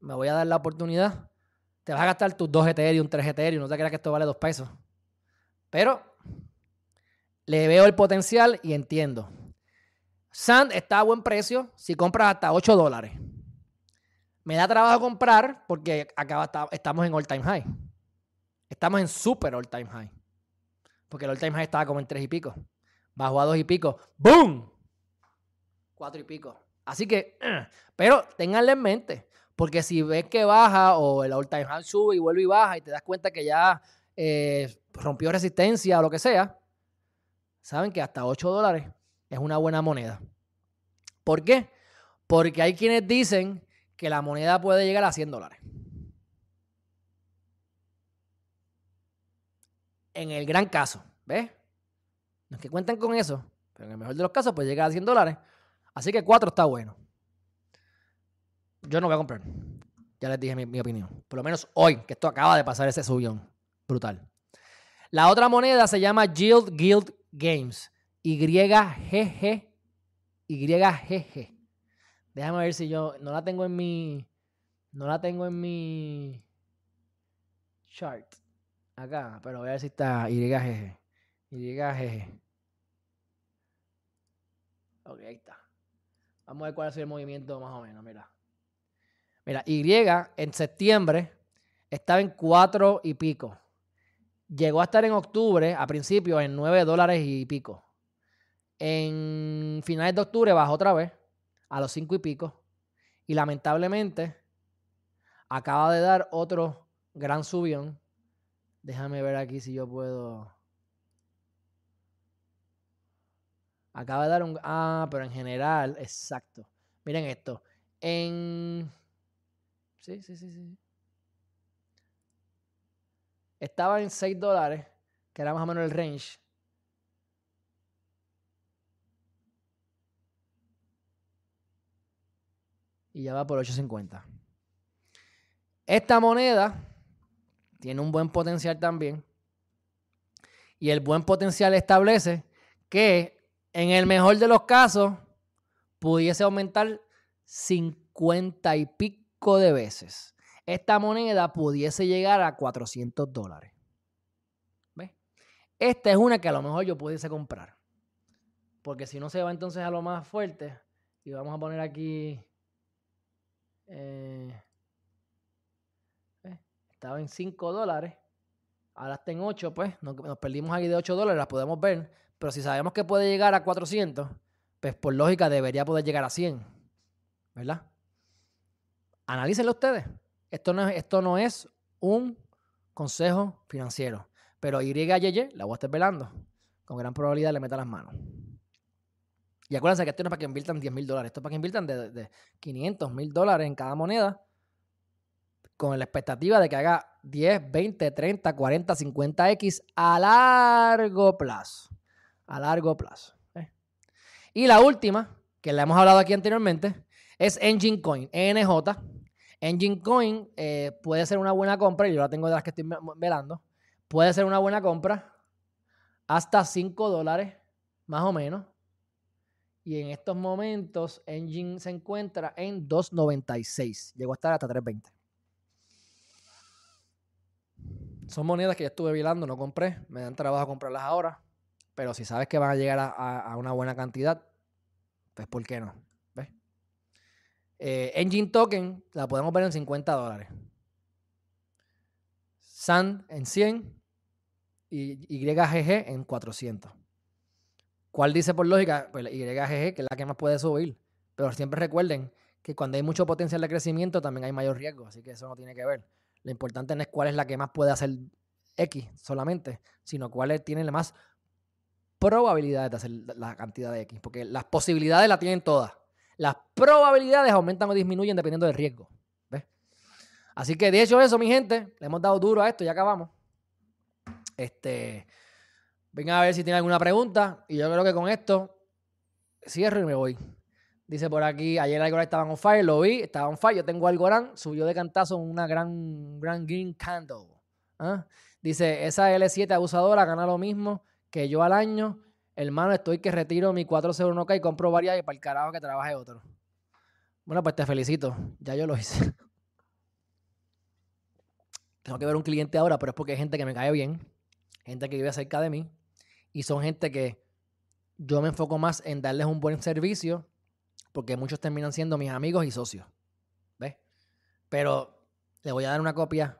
Me voy a dar la oportunidad te vas a gastar tus 2 Ethereum, 3 Ethereum, no te creas que esto vale 2 pesos. Pero le veo el potencial y entiendo. Sand está a buen precio si compras hasta 8 dólares. Me da trabajo comprar porque acá estamos en all time high. Estamos en super all time high. Porque el all time high estaba como en 3 y pico. Bajó a 2 y pico. ¡Boom! 4 y pico. Así que, pero ténganle en mente. Porque si ves que baja o el all time high sube y vuelve y baja y te das cuenta que ya eh, rompió resistencia o lo que sea, saben que hasta 8 dólares es una buena moneda. ¿Por qué? Porque hay quienes dicen que la moneda puede llegar a 100 dólares. En el gran caso, ¿ves? No es que cuenten con eso, pero en el mejor de los casos puede llegar a 100 dólares. Así que 4 está bueno. Yo no voy a comprar. Ya les dije mi, opinión. Por lo menos hoy, que esto acaba de pasar ese subión. Brutal. La otra moneda se llama Guild Guild Games. YGG. YGG. Déjame ver si yo. No la tengo en mi. No la tengo en mi. Chart. Acá. Pero voy a ver si está YGG. YGG. Ok, ahí está. Vamos a ver cuál es el movimiento más o menos. Mira. Mira, Y en septiembre estaba en cuatro y pico. Llegó a estar en octubre, a principios, en 9 dólares y pico. En finales de octubre bajó otra vez a los 5 y pico. Y lamentablemente acaba de dar otro gran subión. Déjame ver aquí si yo puedo. Acaba de dar un. Ah, pero en general, exacto. Miren esto. En. Sí, sí, sí, sí. Estaba en 6 dólares, que era más o menos el range. Y ya va por 8.50. Esta moneda tiene un buen potencial también. Y el buen potencial establece que en el mejor de los casos pudiese aumentar 50 y pico de veces esta moneda pudiese llegar a 400 dólares. ¿Ves? Esta es una que a lo mejor yo pudiese comprar. Porque si no se va entonces a lo más fuerte, y vamos a poner aquí... Eh, estaba en 5 dólares. Ahora está en 8, pues nos, nos perdimos aquí de 8 dólares, las podemos ver. Pero si sabemos que puede llegar a 400, pues por lógica debería poder llegar a 100. ¿Verdad? Analícenlo ustedes. Esto no, es, esto no es un consejo financiero. Pero YYY la voy a estar velando. Con gran probabilidad le meta las manos. Y acuérdense que esto no es para que inviertan 10 mil dólares. Esto es para que inviertan de, de 500 mil dólares en cada moneda. Con la expectativa de que haga 10, 20, 30, 40, 50x a largo plazo. A largo plazo. ¿eh? Y la última, que la hemos hablado aquí anteriormente, es Engine Coin, NJ. Engine Coin eh, puede ser una buena compra, y yo la tengo de las que estoy velando. Puede ser una buena compra hasta 5 dólares, más o menos. Y en estos momentos, Engine se encuentra en 2.96. Llegó a estar hasta 3.20. Son monedas que ya estuve velando, no compré. Me dan trabajo comprarlas ahora. Pero si sabes que van a llegar a una buena cantidad, pues ¿por qué no? Eh, Engine Token la podemos ver en 50 dólares. Sand en 100 y YGG en 400. ¿Cuál dice por lógica? Pues YGG, que es la que más puede subir. Pero siempre recuerden que cuando hay mucho potencial de crecimiento también hay mayor riesgo, así que eso no tiene que ver. Lo importante no es cuál es la que más puede hacer X solamente, sino cuál tiene más probabilidades de hacer la cantidad de X, porque las posibilidades la tienen todas las probabilidades aumentan o disminuyen dependiendo del riesgo. ¿ves? Así que de hecho eso, mi gente, le hemos dado duro a esto, ya acabamos. Este, vengan a ver si tienen alguna pregunta y yo creo que con esto cierro y me voy. Dice por aquí, ayer Algorand estaba on fire, lo vi, estaba on fire, yo tengo Algorand, subió de cantazo una gran, gran green candle. ¿ah? Dice, esa L7 abusadora gana lo mismo que yo al año Hermano, estoy que retiro mi 401k y compro varias y para el carajo que trabaje otro. Bueno, pues te felicito. Ya yo lo hice. Tengo que ver un cliente ahora, pero es porque hay gente que me cae bien, gente que vive cerca de mí, y son gente que yo me enfoco más en darles un buen servicio porque muchos terminan siendo mis amigos y socios. ¿Ves? Pero le voy a dar una copia,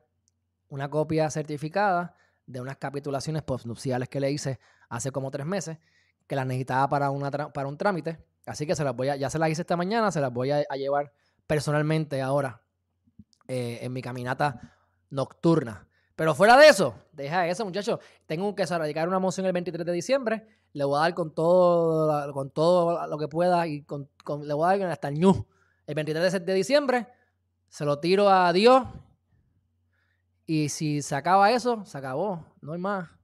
una copia certificada de unas capitulaciones postnupciales que le hice hace como tres meses, que las necesitaba para, una para un trámite. Así que se las voy a, ya se las hice esta mañana, se las voy a, llevar personalmente ahora eh, en mi caminata nocturna. Pero fuera de eso, deja eso, muchachos. Tengo que radicar una moción el 23 de diciembre. Le voy a dar con todo, con todo lo que pueda y con, le voy a dar hasta el ñu. El 23 de diciembre se lo tiro a Dios. Y si se acaba eso, se acabó. No hay más.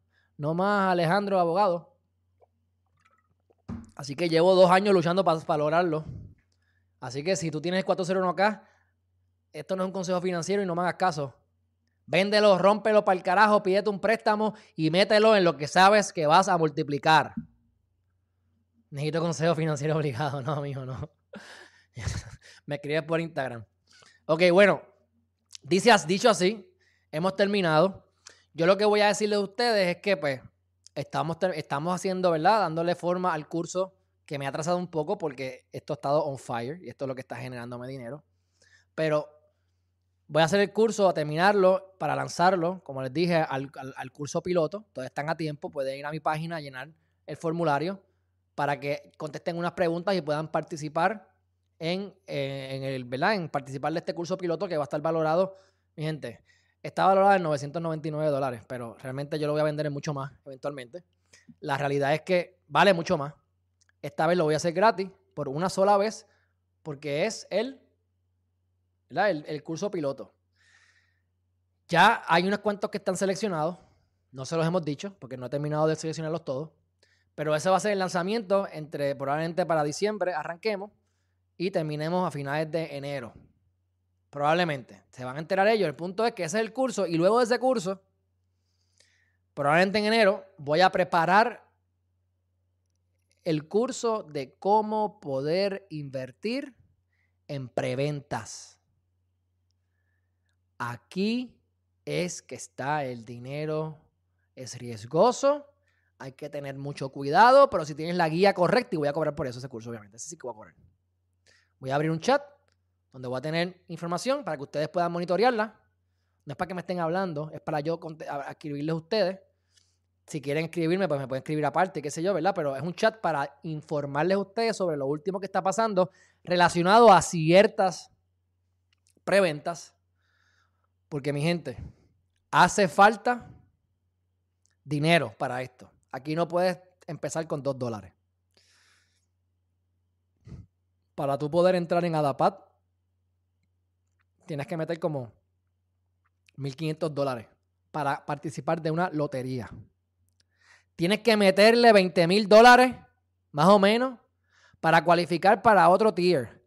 No más Alejandro, abogado. Así que llevo dos años luchando para lograrlo. Así que si tú tienes 401 acá, esto no es un consejo financiero y no me hagas caso. Véndelo, rómpelo para el carajo, pídete un préstamo y mételo en lo que sabes que vas a multiplicar. Necesito consejo financiero obligado. No, mijo, no. Me escribes por Instagram. Ok, bueno. Dice, dicho así, hemos terminado. Yo lo que voy a decirle a ustedes es que, pues, estamos, estamos haciendo, ¿verdad? Dándole forma al curso que me ha atrasado un poco porque esto ha estado on fire y esto es lo que está generándome dinero. Pero Voy a hacer el curso, a terminarlo, para lanzarlo, como les dije, al, curso piloto. Todos están a tiempo, pueden ir a mi página a llenar el formulario para que contesten unas preguntas y puedan participar en, eh, el, ¿verdad? En participar de este curso piloto que va a estar valorado, mi gente, está valorado en 999 dólares, pero realmente yo lo voy a vender en mucho más eventualmente. La realidad es que vale mucho más. Esta vez lo voy a hacer gratis por una sola vez porque es el el, curso piloto. Ya hay unos cuantos que están seleccionados. No se los hemos dicho porque no he terminado de seleccionarlos todos. Pero ese va a ser el lanzamiento entre probablemente para diciembre arranquemos y terminemos a finales de enero. Probablemente. Se van a enterar ellos. El punto es que ese es el curso y luego de ese curso, probablemente en enero, voy a preparar el curso de cómo poder invertir en preventas. Aquí es que está el dinero, es riesgoso, hay que tener mucho cuidado, pero si tienes la guía correcta, y voy a cobrar por eso ese curso, obviamente, ese sí que voy a cobrar. Voy a abrir un chat donde voy a tener información para que ustedes puedan monitorearla. No es para que me estén hablando, es para yo escribirles a ustedes. Si quieren escribirme, pues me pueden escribir aparte, qué sé yo, ¿verdad? Pero es un chat para informarles a ustedes sobre lo último que está pasando relacionado a ciertas preventas porque mi gente, hace falta dinero para esto. Aquí no puedes empezar con dos dólares. Para tú poder entrar en Adapat, tienes que meter como 1.500 dólares para participar de una lotería. Tienes que meterle 20 mil dólares, más o menos, para cualificar para otro tier.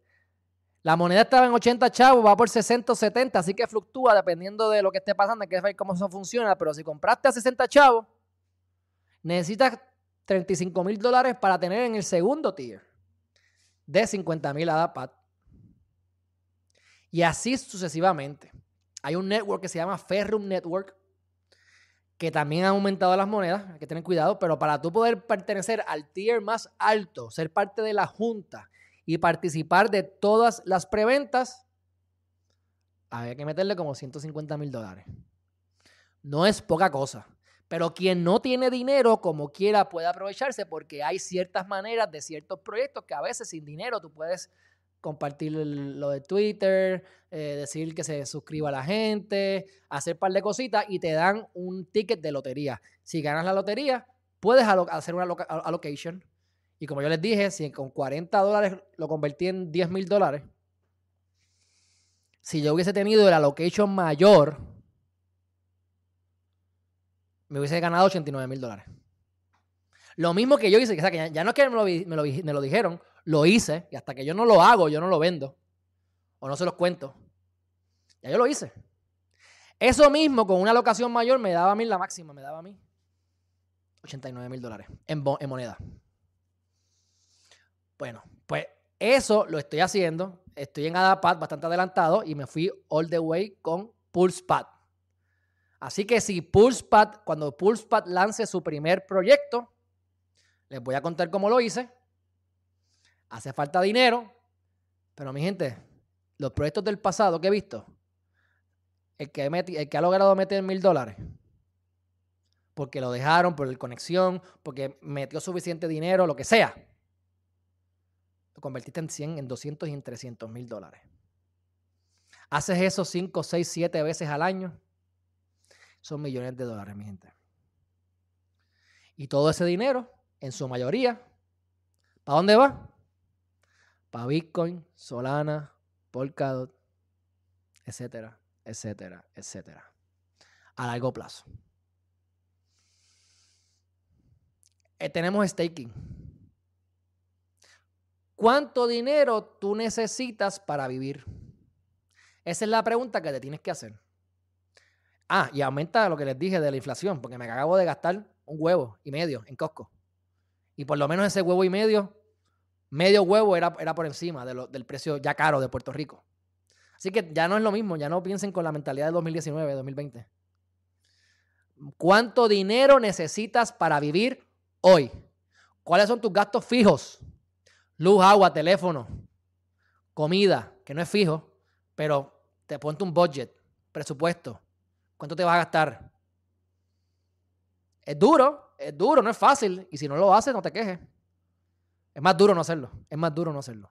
La moneda estaba en 80 chavos, va por 60 o 70, así que fluctúa dependiendo de lo que esté pasando, hay que ver cómo eso funciona. Pero si compraste a 60 chavos, necesitas 35 mil dólares para tener en el segundo tier de 50 mil ADAPAT. Y así sucesivamente. Hay un network que se llama Ferrum Network, que también ha aumentado las monedas, hay que tener cuidado, pero para tú poder pertenecer al tier más alto, ser parte de la junta y participar de todas las preventas, había que meterle como 150 mil dólares. No es poca cosa. Pero quien no tiene dinero, como quiera, puede aprovecharse porque hay ciertas maneras de ciertos proyectos que a veces sin dinero tú puedes compartir lo de Twitter, eh, decir que se suscriba a la gente, hacer un par de cositas y te dan un ticket de lotería. Si ganas la lotería, puedes hacer una allocation y como yo les dije, si con 40 dólares lo convertí en 10 mil dólares, si yo hubiese tenido el allocation mayor, me hubiese ganado 89 mil dólares. Lo mismo que yo hice, que ya, no es que me lo, me lo dijeron, lo hice, y hasta que yo no lo hago, yo no lo vendo, o no se los cuento. Ya yo lo hice. Eso mismo, con una locación mayor, me daba a mí la máxima, me daba a mí 89 mil dólares en, en moneda. Bueno, pues eso lo estoy haciendo. Estoy en AdaPad bastante adelantado y me fui all the way con PulsePad. Así que si PulsePad, cuando PulsePad lance su primer proyecto, Les voy a contar cómo lo hice. Hace falta dinero, pero mi gente, los proyectos del pasado que he visto, el que, ha logrado meter mil dólares, porque lo dejaron, por conexión, porque metió suficiente dinero, lo que sea, lo convertiste en 100, en 200 y en 300 mil dólares. Haces eso 5, 6, 7 veces al año, son millones de dólares, mi gente. Y todo ese dinero, en su mayoría, ¿para dónde va? Para Bitcoin, Solana, Polkadot, etcétera, etcétera, etcétera. A largo plazo. Eh, tenemos staking. ¿Cuánto dinero tú necesitas para vivir? Esa es la pregunta que te tienes que hacer. Ah, y aumenta lo que les dije de la inflación, porque me acabo de gastar un huevo y medio en Costco. Y por lo menos ese huevo y medio, medio huevo era, era por encima del precio ya caro de Puerto Rico. Así que ya no es lo mismo, ya no piensen con la mentalidad de 2019, 2020. ¿Cuánto dinero necesitas para vivir hoy? ¿Cuáles son tus gastos fijos? Luz, agua, teléfono, comida, que no es fijo, pero te ponte un budget, presupuesto. ¿Cuánto te vas a gastar? Es duro, es duro, no es fácil. Y si no lo haces, no te quejes. Es más duro no hacerlo. Es más duro no hacerlo.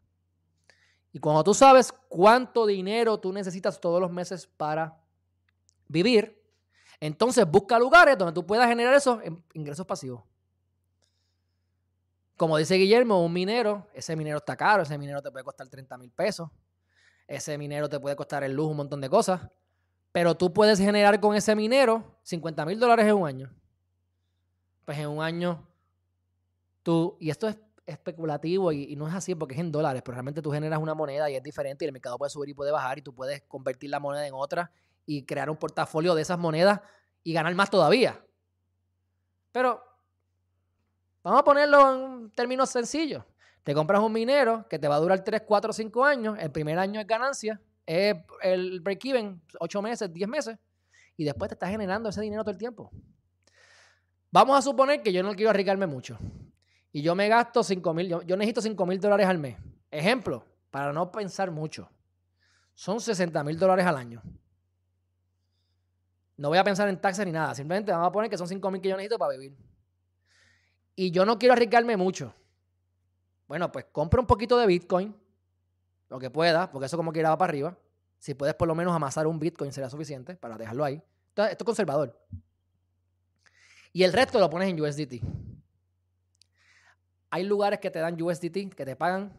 Y cuando tú sabes cuánto dinero tú necesitas todos los meses para vivir, entonces busca lugares donde tú puedas generar esos ingresos pasivos. Como dice Guillermo, un minero, ese minero está caro, ese minero te puede costar 30 mil pesos, ese minero te puede costar el lujo, un montón de cosas. Pero tú puedes generar con ese minero 50 mil dólares en un año. Pues en un año tú, y esto es especulativo y, no es así porque es en dólares, pero realmente tú generas una moneda y es diferente y el mercado puede subir y puede bajar y tú puedes convertir la moneda en otra y crear un portafolio de esas monedas y ganar más todavía. Pero vamos a ponerlo en términos sencillos. Te compras un minero que te va a durar 3, 4, 5 años, el primer año es ganancia, es el break-even, 8 meses, 10 meses, y después te estás generando ese dinero todo el tiempo. Vamos a suponer que yo no quiero arriesgarme mucho. Y yo me gasto 5 mil, yo, necesito 5 mil dólares al mes. Ejemplo, para no pensar mucho. Son 60 mil dólares al año. No voy a pensar en taxes ni nada. Simplemente vamos a poner que son 5 mil que yo necesito para vivir. Y yo no quiero arriesgarme mucho. Bueno, pues compra un poquito de Bitcoin lo que pueda, porque eso como que irá para arriba. Si puedes por lo menos amasar un Bitcoin será suficiente para dejarlo ahí. Entonces, esto es conservador. Y el resto lo pones en USDT. Hay lugares que te dan USDT, que te pagan.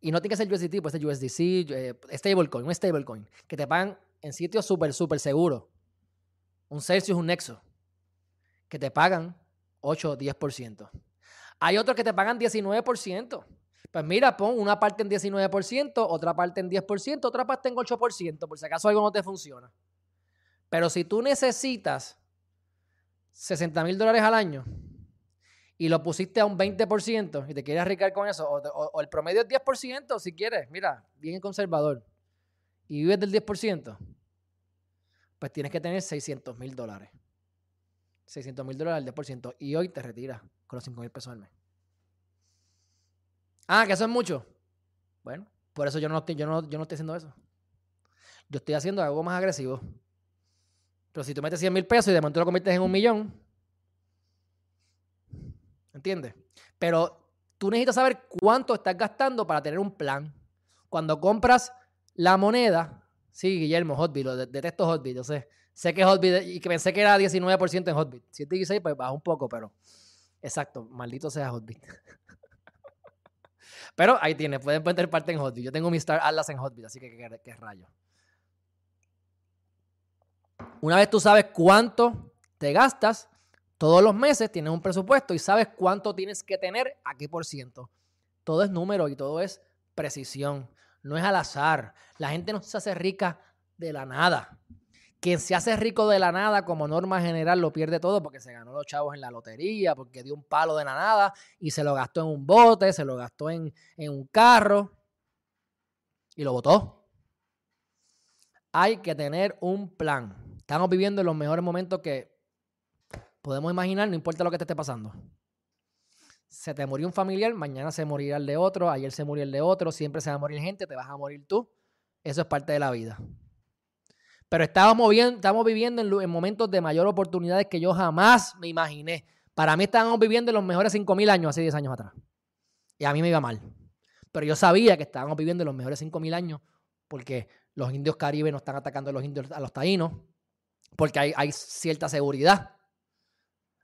Y no tiene que ser USDT, puede ser USDC, eh, stablecoin, un stablecoin, que te pagan en sitios súper, súper seguros. Un Celsius, un Nexo, que te pagan 8 o 10%. Hay otros que te pagan 19%. Pues mira, pon una parte en 19%, otra parte en 10%, otra parte en 8%, por si acaso algo no te funciona. Pero si tú necesitas 60 mil dólares al año y lo pusiste a un 20% y te quieres arriesgar con eso, o, el promedio es 10%, si quieres, mira, bien conservador, y vives del 10%, pues tienes que tener 600 mil dólares. 600 mil dólares al 10%. Y hoy te retiras con los 5 mil pesos al mes. Ah, que eso es mucho. Bueno, por eso yo no, yo, no, yo no estoy haciendo eso. Yo estoy haciendo algo más agresivo. Pero si tú metes 100 mil pesos y de momento lo conviertes en un millón, ¿entiendes? Pero tú necesitas saber cuánto estás gastando para tener un plan. Cuando compras la moneda, sí, Guillermo, Hotbit, lo detesto Hotbit, yo sé. Sé que Hotbit, y que pensé que era 19% en Hotbit. Si es 16, pues baja un poco, pero exacto, maldito sea Hotbit. Pero ahí tienes, pueden poner parte en Hotbit. Yo tengo mi Star Atlas en Hotbit, así que qué rayo. Una vez tú sabes cuánto te gastas, todos los meses tienes un presupuesto y sabes cuánto tienes que tener a qué por ciento. Todo es número y todo es precisión. No es al azar. La gente no se hace rica de la nada. Quien se hace rico de la nada, como norma general, lo pierde todo porque se ganó los chavos en la lotería, porque dio un palo de la nada y se lo gastó en un bote, se lo gastó en, en un carro y lo botó. Hay que tener un plan. Estamos viviendo en los mejores momentos que podemos imaginar, no importa lo que te esté pasando. Se te murió un familiar, mañana se morirá el de otro, ayer se murió el de otro, siempre se va a morir gente, te vas a morir tú. Eso es parte de la vida. Pero estamos, estamos viviendo en, momentos de mayor oportunidades que yo jamás me imaginé. Para mí estábamos viviendo en los mejores 5.000 años, hace 10 años atrás. Y a mí me iba mal. Pero yo sabía que estábamos viviendo en los mejores 5.000 años porque los indios caribes no están atacando a los indios a los taínos, porque hay, cierta seguridad.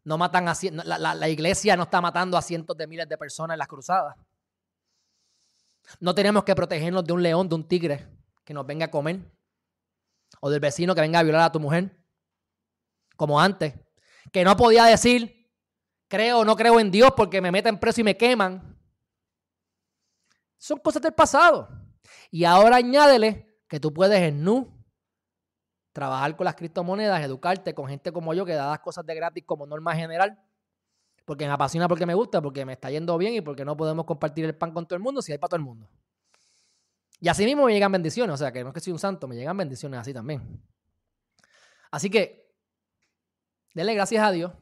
No matan a, la, la, iglesia no está matando a cientos de miles de personas en las cruzadas. No tenemos que protegernos de un león, de un tigre que nos venga a comer. O del vecino que venga a violar a tu mujer. Como antes. Que no podía decir, creo o no creo en Dios porque me meten preso y me queman. Son cosas del pasado. Y ahora añádele que tú puedes en Nu trabajar con las criptomonedas, educarte con gente como yo que da las cosas de gratis como norma general, porque me apasiona, porque me gusta, porque me está yendo bien y porque no podemos compartir el pan con todo el mundo si hay para todo el mundo. Y así mismo me llegan bendiciones, o sea, que no es que soy un santo, me llegan bendiciones así también. Así que, denle gracias a Dios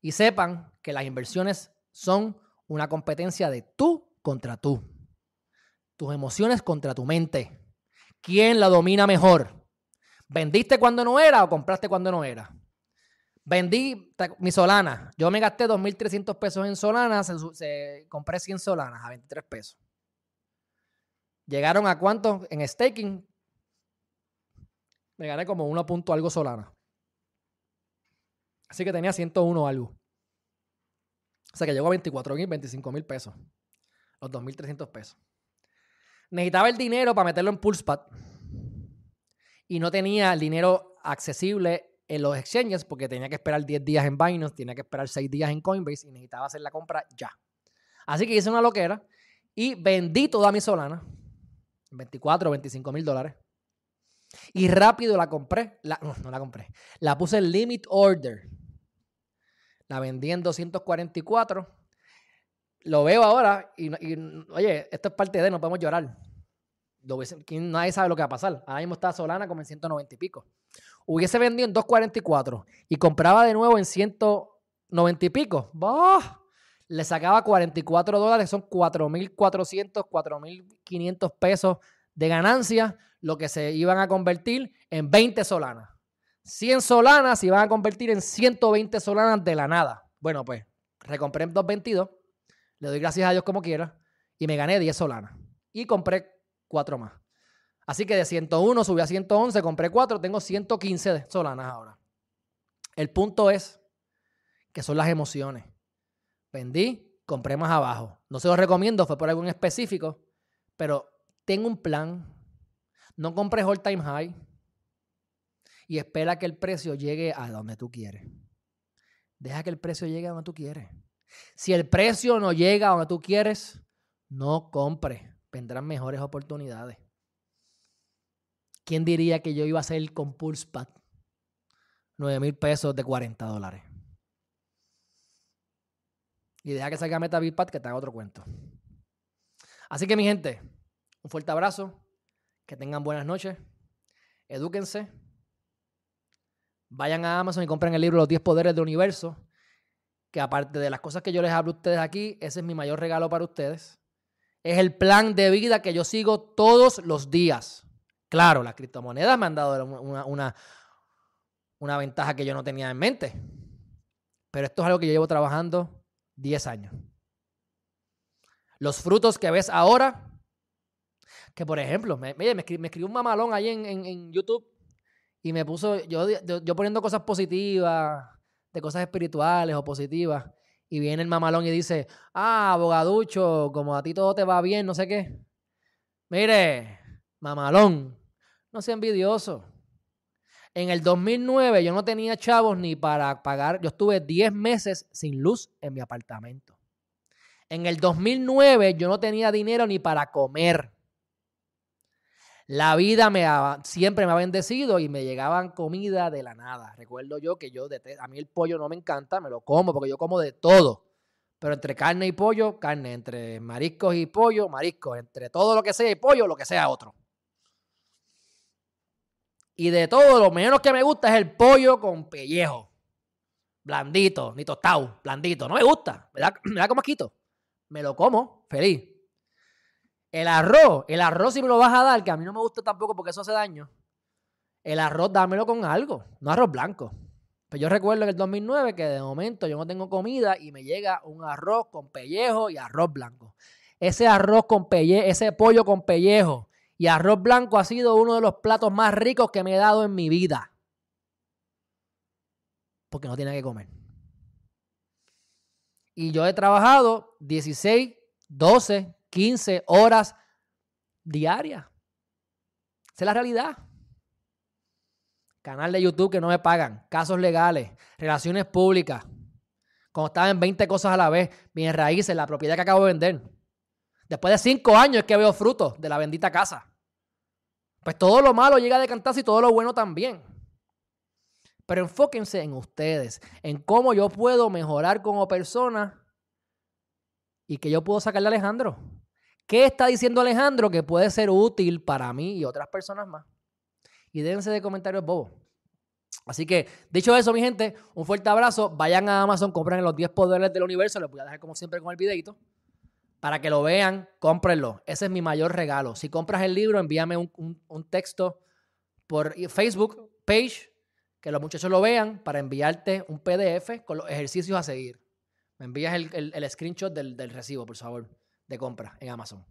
y sepan que las inversiones son una competencia de tú contra tú. Tus emociones contra tu mente. ¿Quién la domina mejor? ¿Vendiste cuando no era o compraste cuando no era? Vendí mi Solana. Yo me gasté 2.300 pesos en Solana. Se, compré 100 Solanas a 23 pesos. ¿Llegaron a cuánto en staking? Me gané como 1 punto algo Solana. Así que tenía 101 algo. O sea que llegó a 24 mil, 25 mil pesos. Los 2.300 pesos. Necesitaba el dinero para meterlo en PulsePad y no tenía el dinero accesible en los exchanges porque tenía que esperar 10 días en Binance, tenía que esperar 6 días en Coinbase y necesitaba hacer la compra ya. Así que hice una loquera y vendí toda mi Solana, 24 o 25 mil dólares. Y rápido la compré, no, no la compré, la puse en limit order. La vendí en 244. Lo veo ahora y, y oye, esto es parte de, no podemos llorar nadie sabe lo que va a pasar. Ahora mismo está Solana como en 190 y pico. Hubiese vendido en 244 y compraba de nuevo en 190 y pico. ¡Bah! Le sacaba 44 dólares, son 4.400, 4.500 pesos de ganancia, lo que se iban a convertir en 20 solanas. 100 solanas se iban a convertir en 120 solanas de la nada. Bueno, pues recompré en 222, le doy gracias a Dios como quiera, y me gané 10 solanas. Y compré cuatro más. Así que de 101 subí a 111, compré cuatro, tengo 115 de Solanas ahora. El punto es que son las emociones. Vendí, compré más abajo. No se los recomiendo, fue por algo en específico, pero tengo un plan. No compres all time high y espera que el precio llegue a donde tú quieres. Deja que el precio llegue a donde tú quieres. Si el precio no llega a donde tú quieres, no compres vendrán mejores oportunidades. ¿Quién diría que yo iba a hacer con PulsePad 9 mil pesos de 40 dólares? Y deja que salga MetaBitPad que te haga otro cuento. Así que mi gente, un fuerte abrazo. Que tengan buenas noches. Edúquense. Vayan a Amazon y compren el libro Los 10 Poderes del Universo. Que aparte de las cosas que yo les hablo a ustedes aquí, ese es mi mayor regalo para ustedes. Es el plan de vida que yo sigo todos los días. Claro, las criptomonedas me han dado una, una, ventaja que yo no tenía en mente. Pero esto es algo que yo llevo trabajando 10 años. Los frutos que ves ahora, que por ejemplo, me, me, escribió, un mamalón ahí en, YouTube y me puso, yo, yo, poniendo cosas positivas, de cosas espirituales o positivas, y viene el mamalón y dice, ah, abogaducho, como a ti todo te va bien, no sé qué. Mire, mamalón, no sea envidioso. En el 2009 yo no tenía chavos ni para pagar, yo estuve 10 meses sin luz en mi apartamento. En el 2009 yo no tenía dinero ni para comer. La vida me siempre me ha bendecido y me llegaban comida de la nada. Recuerdo yo que yo, a mí el pollo no me encanta, me lo como porque yo como de todo. Pero entre carne y pollo, carne. Entre mariscos y pollo, mariscos. Entre todo lo que sea y pollo, lo que sea otro. Y de todo, lo menos que me gusta es el pollo con pellejo. blandito, ni tostado, blandito. No me gusta, me da, me da como asquito. Me lo como, feliz. El arroz, el arroz si me lo vas a dar, que a mí no me gusta tampoco porque eso hace daño. El arroz dámelo con algo, no arroz blanco. Pues yo recuerdo en el 2009 que de momento yo no tengo comida y me llega un arroz con pellejo y arroz blanco. Ese arroz con pellejo, ese pollo con pellejo y arroz blanco ha sido uno de los platos más ricos que me he dado en mi vida. Porque no tiene que comer. Y yo he trabajado 16, 12, 15 horas diarias. Esa es la realidad. Canal de YouTube que no me pagan, casos legales, relaciones públicas. Cuando estaba en 20 cosas a la vez, bien raíces, la propiedad que acabo de vender. Después de 5 años es que veo frutos de la bendita casa. Pues todo lo malo llega de cantarse y todo lo bueno también. Pero enfóquense en ustedes, en cómo yo puedo mejorar como persona y que yo puedo sacarle a Alejandro. ¿Qué está diciendo Alejandro que puede ser útil para mí y otras personas más? y déjense de comentarios bobos. Así que, dicho eso, mi gente, un fuerte abrazo. Vayan a Amazon, compren los 10 poderes del universo. Les voy a dejar como siempre con el videito. Para que lo vean, cómprenlo. Ese es mi mayor regalo. Si compras el libro, envíame un, texto por Facebook page, que los muchachos lo vean, para enviarte un PDF con los ejercicios a seguir. Me envías el, screenshot del, del recibo, por favor, de compra en Amazon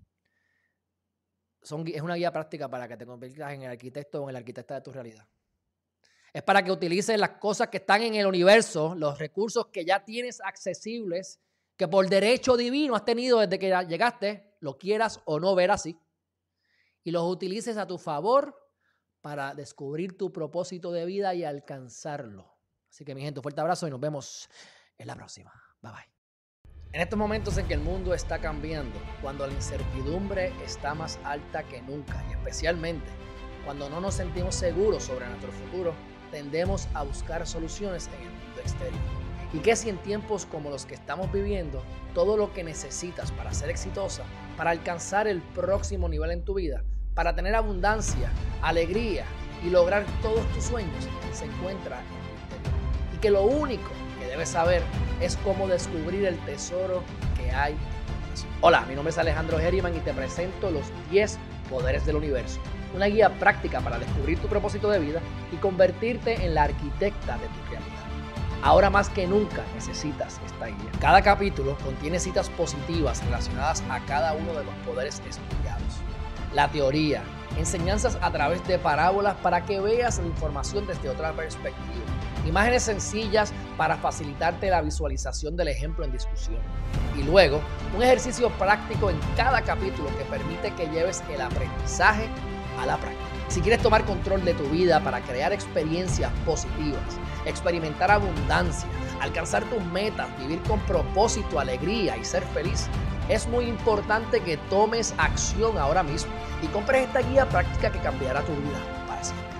es una guía práctica para que te conviertas en el arquitecto o en el arquitecta de tu realidad. Es para que utilices las cosas que están en el universo, los recursos que ya tienes accesibles, que por derecho divino has tenido desde que llegaste, lo quieras o no ver así, y los utilices a tu favor para descubrir tu propósito de vida y alcanzarlo. Así que mi gente, fuerte abrazo y nos vemos en la próxima. Bye bye. En estos momentos en que el mundo está cambiando, cuando la incertidumbre está más alta que nunca y especialmente cuando no nos sentimos seguros sobre nuestro futuro, tendemos a buscar soluciones en el mundo exterior. Y que si en tiempos como los que estamos viviendo, todo lo que necesitas para ser exitosa, para alcanzar el próximo nivel en tu vida, para tener abundancia, alegría y lograr todos tus sueños, se encuentra en el interior. Y que lo único debes saber es cómo descubrir el tesoro que hay. Hola, mi nombre es Alejandro Herriman y te presento los 10 poderes del universo. Una guía práctica para descubrir tu propósito de vida y convertirte en la arquitecta de tu realidad. Ahora más que nunca necesitas esta guía. Cada capítulo contiene citas positivas relacionadas a cada uno de los poderes estudiados. La teoría, enseñanzas a través de parábolas para que veas la información desde otra perspectiva Imágenes sencillas para facilitarte la visualización del ejemplo en discusión. Y luego, un ejercicio práctico en cada capítulo que permite que lleves el aprendizaje a la práctica. Si quieres tomar control de tu vida para crear experiencias positivas, experimentar abundancia, alcanzar tus metas, vivir con propósito, alegría y ser feliz, es muy importante que tomes acción ahora mismo y compres esta guía práctica que cambiará tu vida para siempre.